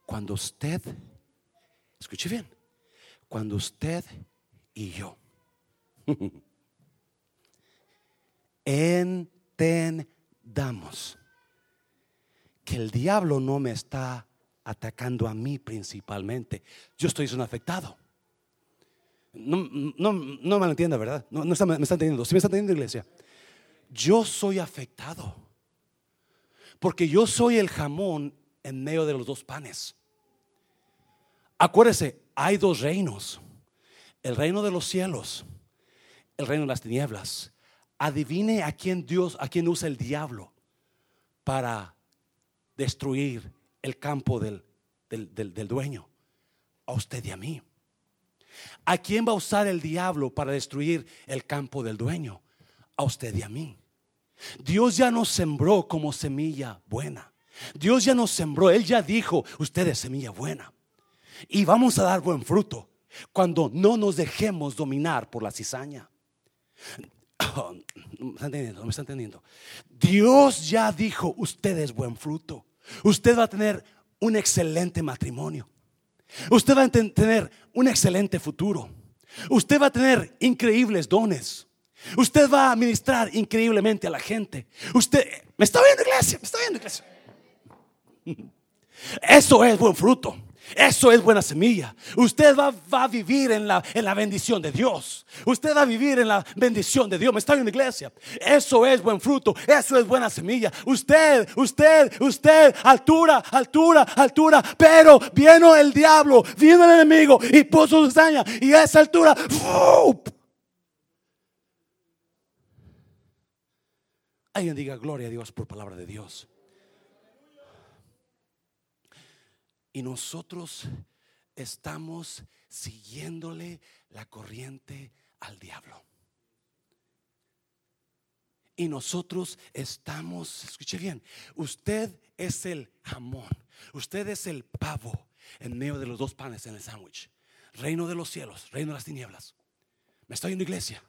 Speaker 1: cuando usted, escuche bien, cuando usted y yo entendamos que el diablo no me está atacando a mí principalmente, yo estoy siendo afectado. No, no, no me entienda, ¿verdad? No, no está, me están entendiendo. Si me están entendiendo, iglesia, yo soy afectado. Porque yo soy el jamón en medio de los dos panes. Acuérdese, hay dos reinos: el reino de los cielos, el reino de las tinieblas. Adivine a quién Dios, a quién usa el diablo para destruir el campo del, del, del, del dueño. A usted y a mí. ¿A quién va a usar el diablo para destruir el campo del dueño? A usted y a mí. Dios ya nos sembró como semilla buena. Dios ya nos sembró. Él ya dijo, usted es semilla buena. Y vamos a dar buen fruto cuando no nos dejemos dominar por la cizaña. ¿Me está entendiendo? ¿Me está entendiendo? Dios ya dijo, usted es buen fruto. Usted va a tener un excelente matrimonio. Usted va a tener un excelente futuro. Usted va a tener increíbles dones. Usted va a ministrar increíblemente a la gente. Usted, ¿me está viendo iglesia? ¿Me está viendo iglesia? <laughs> Eso es buen fruto. Eso es buena semilla. Usted va, a vivir en la, en la, bendición de Dios. Usted va a vivir en la bendición de Dios. Me está en la iglesia. Eso es buen fruto. Eso es buena semilla. Usted, usted, usted, altura, altura, altura. Pero vino el diablo, vino el enemigo y puso su cizaña. Y a esa altura, alguien diga gloria a Dios por palabra de Dios. Y nosotros estamos siguiéndole la corriente al diablo. Y nosotros estamos, escuche bien, usted es el jamón, usted es el pavo en medio de los dos panes en el sándwich. Reino de los cielos, reino de las tinieblas. Me estoy en la iglesia.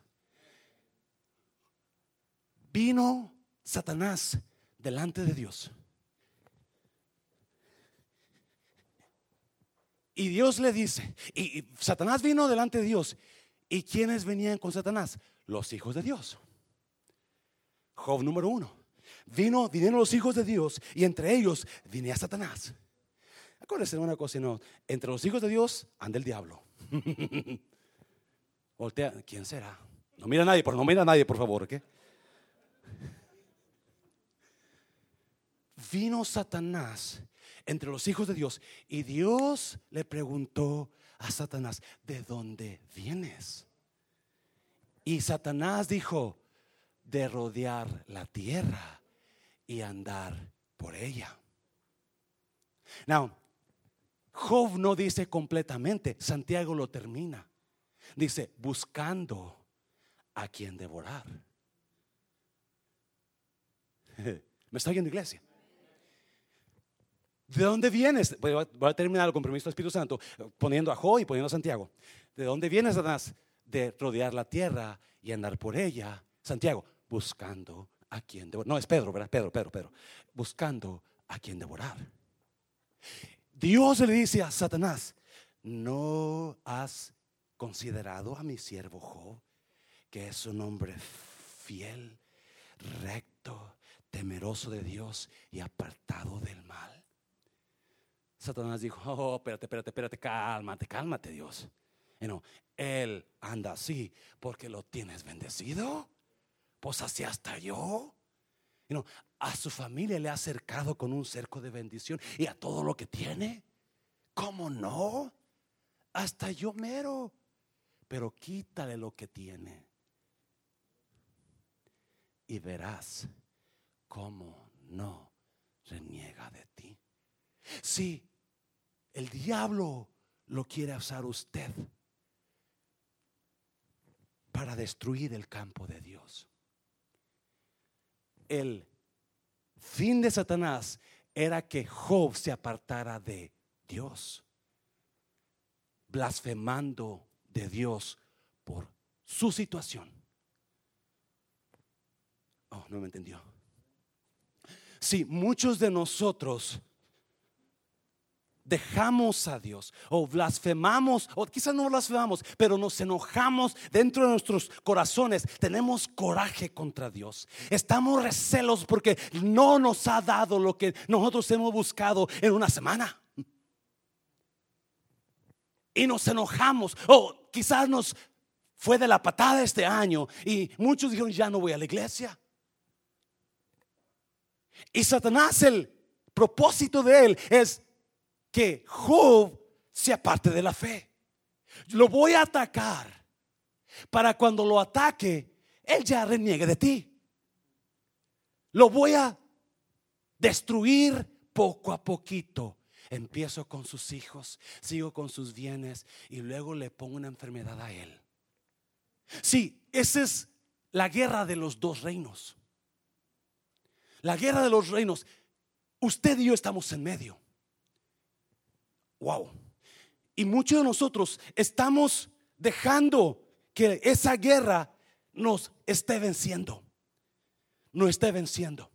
Speaker 1: Vino Satanás delante de Dios Y Dios le dice, y Satanás vino delante de Dios. ¿Y quiénes venían con Satanás? Los hijos de Dios. Job número uno. Vino, vinieron los hijos de Dios y entre ellos venía Satanás. Acuérdense de una cosa, no, entre los hijos de Dios anda el diablo. <laughs> Voltea, ¿quién será? No mira a nadie, por, no mira a nadie, por favor, ¿qué? Vino Satanás entre los hijos de Dios. Y Dios le preguntó a Satanás, ¿de dónde vienes? Y Satanás dijo, de rodear la tierra y andar por ella. Now, Job no dice completamente, Santiago lo termina. Dice, buscando a quien devorar. <laughs> ¿Me está oyendo iglesia? ¿De dónde vienes? Voy a terminar el compromiso del Espíritu Santo poniendo a Jo y poniendo a Santiago. ¿De dónde vienes, Satanás? De rodear la tierra y andar por ella. Santiago, buscando a quien devorar. No, es Pedro, ¿verdad? Pedro, Pedro, Pedro. Buscando a quien devorar. Dios le dice a Satanás, ¿no has considerado a mi siervo Job, que es un hombre fiel, recto, temeroso de Dios y apartado del mal? Satanás dijo, oh, espérate, espérate, espérate, cálmate, cálmate Dios. No, él anda así porque lo tienes bendecido. Pues así hasta yo. No, a su familia le ha acercado con un cerco de bendición y a todo lo que tiene. ¿Cómo no? Hasta yo mero. pero quítale lo que tiene. Y verás cómo no reniega de ti. Si el diablo lo quiere usar usted para destruir el campo de Dios. El fin de Satanás era que Job se apartara de Dios, blasfemando de Dios por su situación. Oh, no me entendió. Si muchos de nosotros dejamos a Dios o blasfemamos, o quizás no blasfemamos, pero nos enojamos dentro de nuestros corazones, tenemos coraje contra Dios. Estamos recelos porque no nos ha dado lo que nosotros hemos buscado en una semana. Y nos enojamos, o quizás nos fue de la patada este año y muchos dijeron, ya no voy a la iglesia. Y Satanás, el propósito de él es que Job sea parte de la fe. Lo voy a atacar para cuando lo ataque, él ya reniegue de ti. Lo voy a destruir poco a poquito. Empiezo con sus hijos, sigo con sus bienes y luego le pongo una enfermedad a él. Sí, esa es la guerra de los dos reinos. La guerra de los reinos. Usted y yo estamos en medio. Wow. Y muchos de nosotros estamos dejando que esa guerra nos esté venciendo. Nos esté venciendo.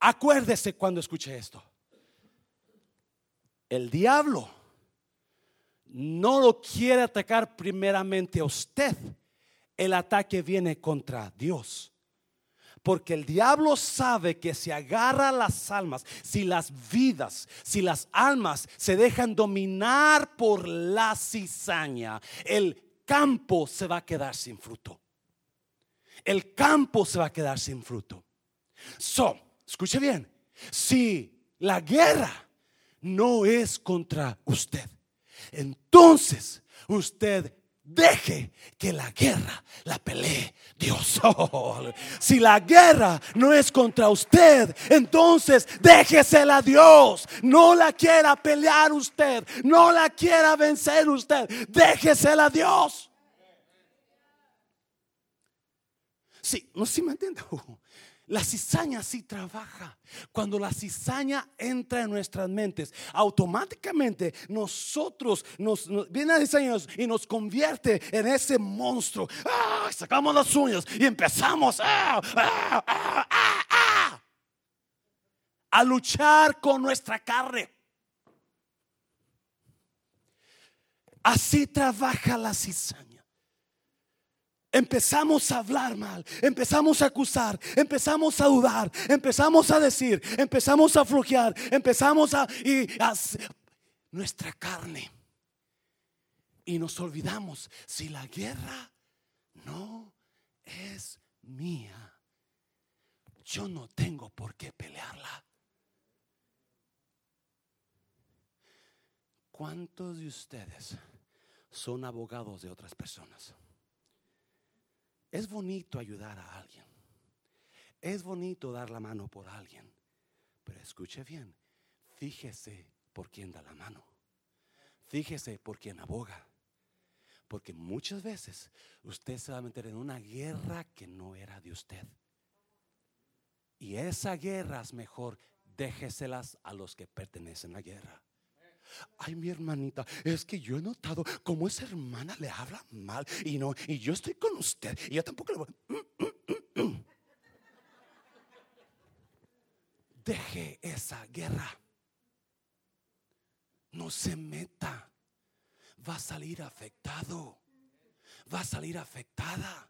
Speaker 1: Acuérdese cuando escuche esto. El diablo no lo quiere atacar primeramente a usted. El ataque viene contra Dios. Porque el diablo sabe que si agarra las almas, si las vidas, si las almas se dejan dominar por la cizaña, el campo se va a quedar sin fruto. El campo se va a quedar sin fruto. So, escuche bien, si la guerra no es contra usted, entonces usted Deje que la guerra la pelee Dios. <laughs> si la guerra no es contra usted, entonces déjesela a Dios. No la quiera pelear usted. No la quiera vencer usted. Déjesela a Dios. Sí, no si me entiende. <laughs> La cizaña sí trabaja. Cuando la cizaña entra en nuestras mentes, automáticamente nosotros nos, viene a cizaña y nos convierte en ese monstruo. ¡Ah! Sacamos las uñas y empezamos ¡Ah! ¡Ah! a luchar con nuestra carne. Así trabaja la cizaña. Empezamos a hablar mal, empezamos a acusar, empezamos a dudar, empezamos a decir, empezamos a flojear, empezamos a, y nuestra carne. Y nos olvidamos, si la guerra no es mía, yo no tengo por qué pelearla. ¿Cuántos de ustedes son abogados de otras personas? Es bonito ayudar a alguien. Es bonito dar la mano por alguien. Pero escuche bien, fíjese por quién da la mano. Fíjese por quién aboga. Porque muchas veces usted se va a meter en una guerra que no era de usted. Y esa guerra es mejor déjeselas a los que pertenecen a la guerra. Ay, mi hermanita, es que yo he notado cómo esa hermana le habla mal y no, y yo estoy con usted y yo tampoco le voy. <clears throat> Deje esa guerra. No se meta. Va a salir afectado. Va a salir afectada.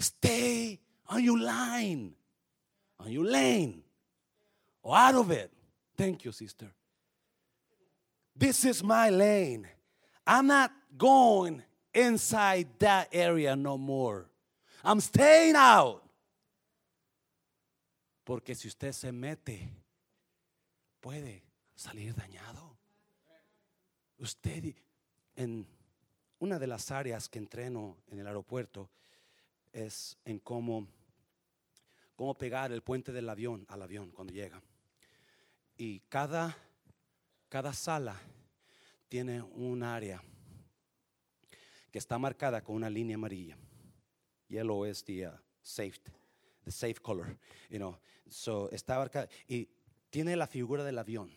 Speaker 1: Stay on your line. On your lane. Or out of it. Thank you, sister. This is my lane. I'm not going inside that area no more. I'm staying out. Porque si usted se mete, puede salir dañado. Usted en una de las áreas que entreno en el aeropuerto es en cómo, cómo pegar el puente del avión al avión cuando llega. Y cada, cada sala tiene un área que está marcada con una línea amarilla. Yellow es the uh, safe, the safe color, you know. So está marcada y tiene la figura del avión.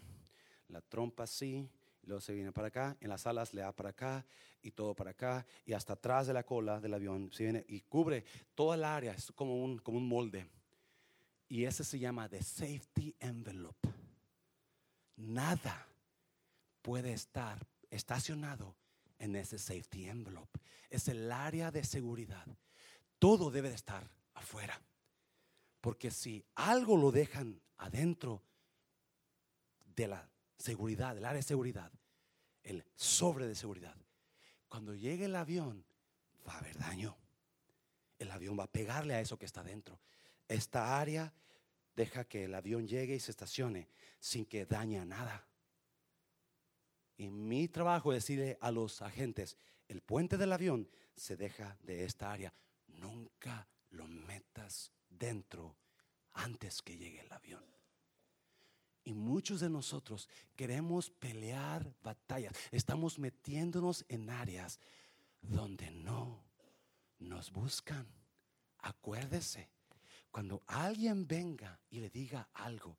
Speaker 1: La trompa así, luego se viene para acá, en las alas le da para acá y todo para acá y hasta atrás de la cola del avión se viene y cubre toda el área, es como un, como un molde. Y ese se llama the safety envelope. Nada puede estar estacionado en ese safety envelope. Es el área de seguridad. Todo debe de estar afuera. Porque si algo lo dejan adentro de la seguridad, del área de seguridad, el sobre de seguridad, cuando llegue el avión va a haber daño. El avión va a pegarle a eso que está dentro. Esta área deja que el avión llegue y se estacione sin que dañe a nada. Mi trabajo es decirle a los agentes, el puente del avión se deja de esta área. Nunca lo metas dentro antes que llegue el avión. Y muchos de nosotros queremos pelear batallas. Estamos metiéndonos en áreas donde no nos buscan. Acuérdese, cuando alguien venga y le diga algo,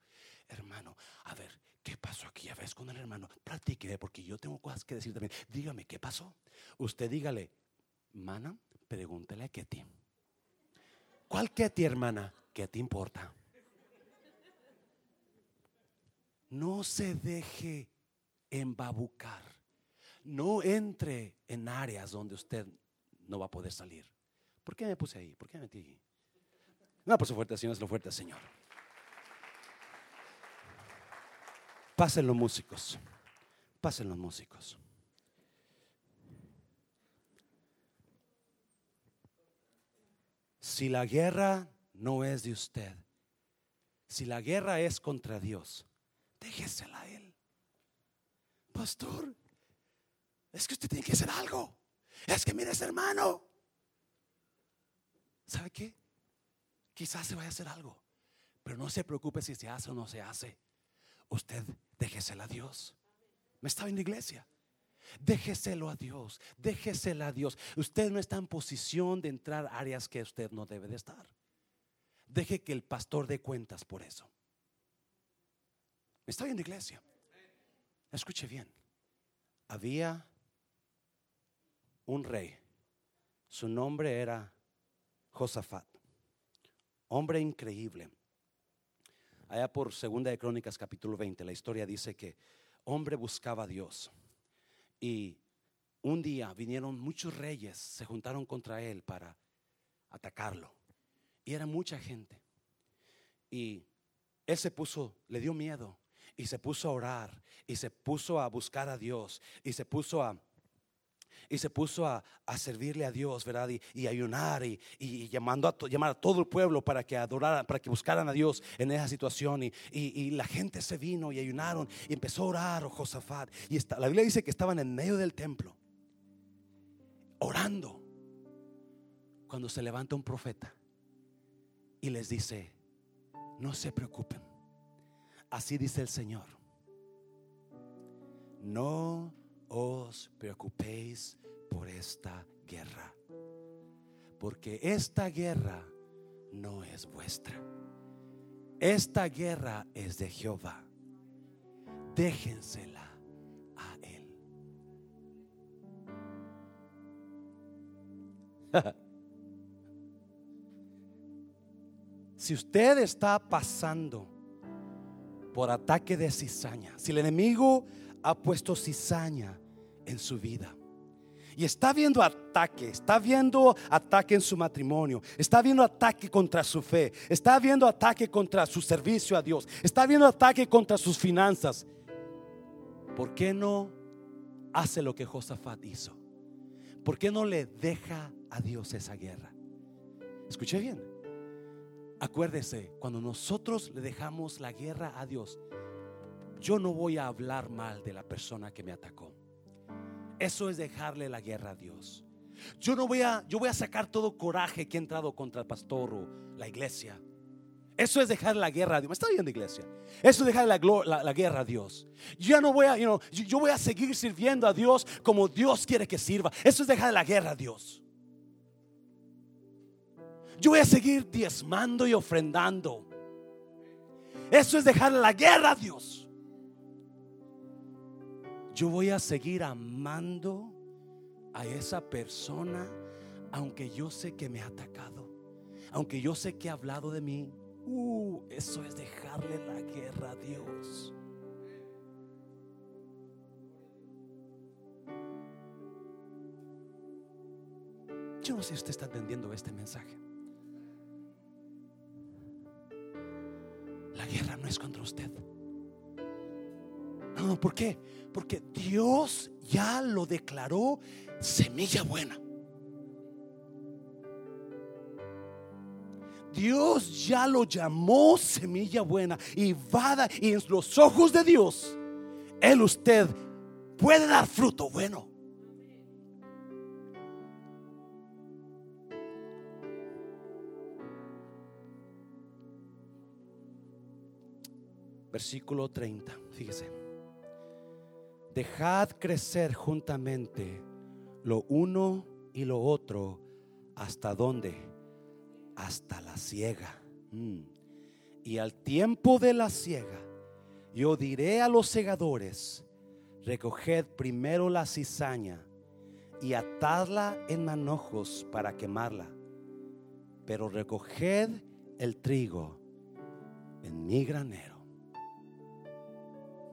Speaker 1: hermano, a ver, ¿qué pasó aquí? A ver, con el hermano, platique, porque yo tengo cosas que decir también. Dígame, ¿qué pasó? Usted dígale, mana, pregúntele a Ketty. ¿Cuál Ketty, hermana? ¿Qué te importa? No se deje embabucar. No entre en áreas donde usted no va a poder salir. ¿Por qué me puse ahí? ¿Por qué me metí ahí? No, por su fuerte, Señor, es lo fuerte, Señor. Pasen los músicos. Pasen los músicos. Si la guerra no es de usted, si la guerra es contra Dios, déjesela a Él. Pastor, es que usted tiene que hacer algo. Es que mire ese hermano. ¿Sabe qué? Quizás se vaya a hacer algo, pero no se preocupe si se hace o no se hace. Usted déjesela a Dios. ¿Me estaba en la iglesia? Déjeselo a Dios, déjesela a Dios. Usted no está en posición de entrar a áreas que usted no debe de estar. Deje que el pastor dé cuentas por eso. ¿Me está en la iglesia? Escuche bien. Había un rey. Su nombre era Josafat. Hombre increíble. Allá por Segunda de Crónicas capítulo 20, la historia dice que hombre buscaba a Dios. Y un día vinieron muchos reyes, se juntaron contra él para atacarlo. Y era mucha gente. Y él se puso, le dio miedo y se puso a orar y se puso a buscar a Dios y se puso a y se puso a, servirle a Dios, ¿verdad? Y, ayunar y, llamando a llamar a todo el pueblo para que adoraran, para que buscaran a Dios en esa situación. Y, la gente se vino y ayunaron y empezó a orar, oh Josafat. Y la Biblia dice que estaban en medio del templo, orando, cuando se levanta un profeta y les dice, no se preocupen Así dice el Señor. No os preocupéis por esta guerra, porque esta guerra no es vuestra. Esta guerra es de Jehová. Déjensela a Él. <laughs> si usted está pasando por ataque de cizaña. Si el enemigo ha puesto cizaña en su vida y está viendo ataque, está viendo ataque en su matrimonio, está viendo ataque contra su fe, está viendo ataque contra su servicio a Dios, está viendo ataque contra sus finanzas. ¿Por qué no hace lo que Josafat hizo? ¿Por qué no le deja a Dios esa guerra? Escuche bien. Acuérdese, cuando nosotros le dejamos la guerra a Dios, yo no voy a hablar mal de la persona que me atacó. Eso es dejarle la guerra a Dios. Yo no voy a, yo voy a sacar todo coraje que he entrado contra el pastor o la iglesia. Eso es dejar la guerra a Dios. Me está viendo iglesia. Eso es dejar la, la, guerra a Dios. Yo ya no voy a, yo voy a seguir sirviendo a Dios como Dios quiere que sirva. Eso es dejar la guerra a Dios. Yo voy a seguir diezmando y ofrendando. Eso es dejar la guerra a Dios. Yo voy a seguir amando a esa persona aunque yo sé que me ha atacado, aunque yo sé que ha hablado de mí. Uh, eso es dejarle la guerra a Dios. Yo no sé si usted está entendiendo este mensaje. La guerra no es contra usted. No, ¿por qué? Porque Dios ya lo declaró semilla buena. Dios ya lo llamó semilla buena y va y en los ojos de Dios, Él usted puede dar fruto bueno. Versículo 30, fíjese. Dejad crecer juntamente lo uno y lo otro hasta dónde? Hasta la ciega. Mm. Y al tiempo de la ciega, yo diré a los segadores, recoged primero la cizaña y atadla en manojos para quemarla, pero recoged el trigo en mi granero.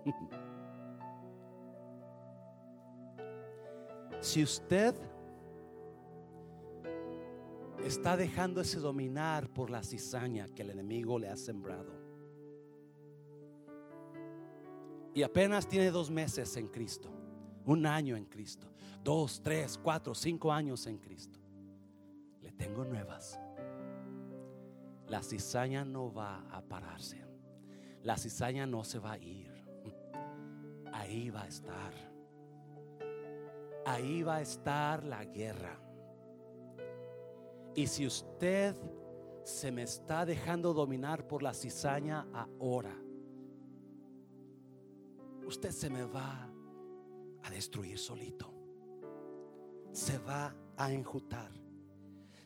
Speaker 1: <laughs> si usted está dejándose dominar por la cizaña que el enemigo le ha sembrado y apenas tiene dos meses en Cristo, un año en Cristo, dos, tres, cuatro, cinco años en Cristo, le tengo nuevas. La cizaña no va a pararse. La cizaña no se va a ir ahí va a estar. Ahí va a estar la guerra. Y si usted se me está dejando dominar por la cizaña ahora, usted se me va a destruir solito. Se va a enjutar.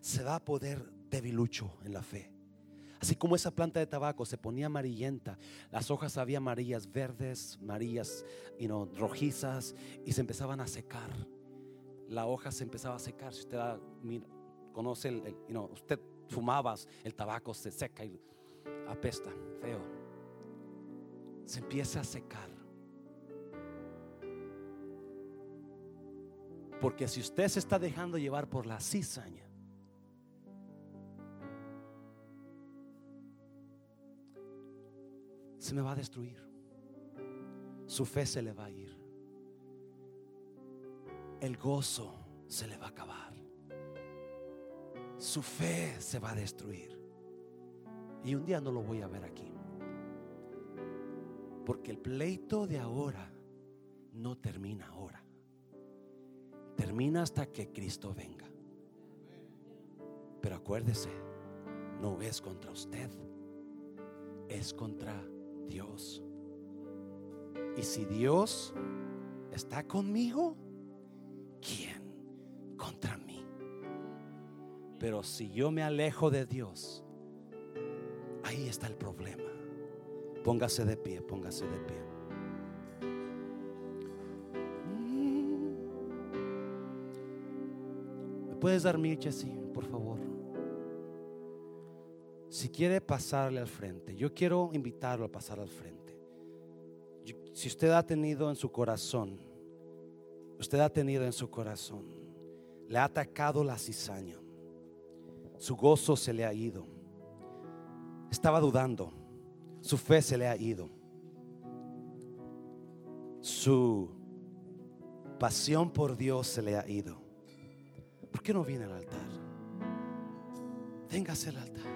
Speaker 1: Se va a poder debilucho en la fe. Así como esa planta de tabaco se ponía amarillenta, las hojas había amarillas, verdes, amarillas, rojizas, y se empezaban a secar. La hoja se empezaba a secar. Si usted conoce, el, usted fumaba, el tabaco se seca y apesta, feo. Se empieza a secar. Porque si usted se está dejando llevar por la cizaña, se me va a destruir. Su fe se le va a ir. El gozo se le va a acabar. Su fe se va a destruir. Y un día no lo voy a ver aquí. Porque el pleito de ahora no termina ahora. Termina hasta que Cristo venga. Pero acuérdese, no es contra usted, es contra Dios. Y si Dios está conmigo, ¿quién contra mí? Pero si yo me alejo de Dios, ahí está el problema. Póngase de pie, póngase de pie. ¿Me puedes dar mi sí, por favor? Si quiere pasarle al frente, yo quiero invitarlo a pasar al frente. Si usted ha tenido en su corazón, usted ha tenido en su corazón, le ha atacado la cizaña, su gozo se le ha ido, estaba dudando, su fe se le ha ido, su pasión por Dios se le ha ido. ¿Por qué no viene al altar? Véngase al altar.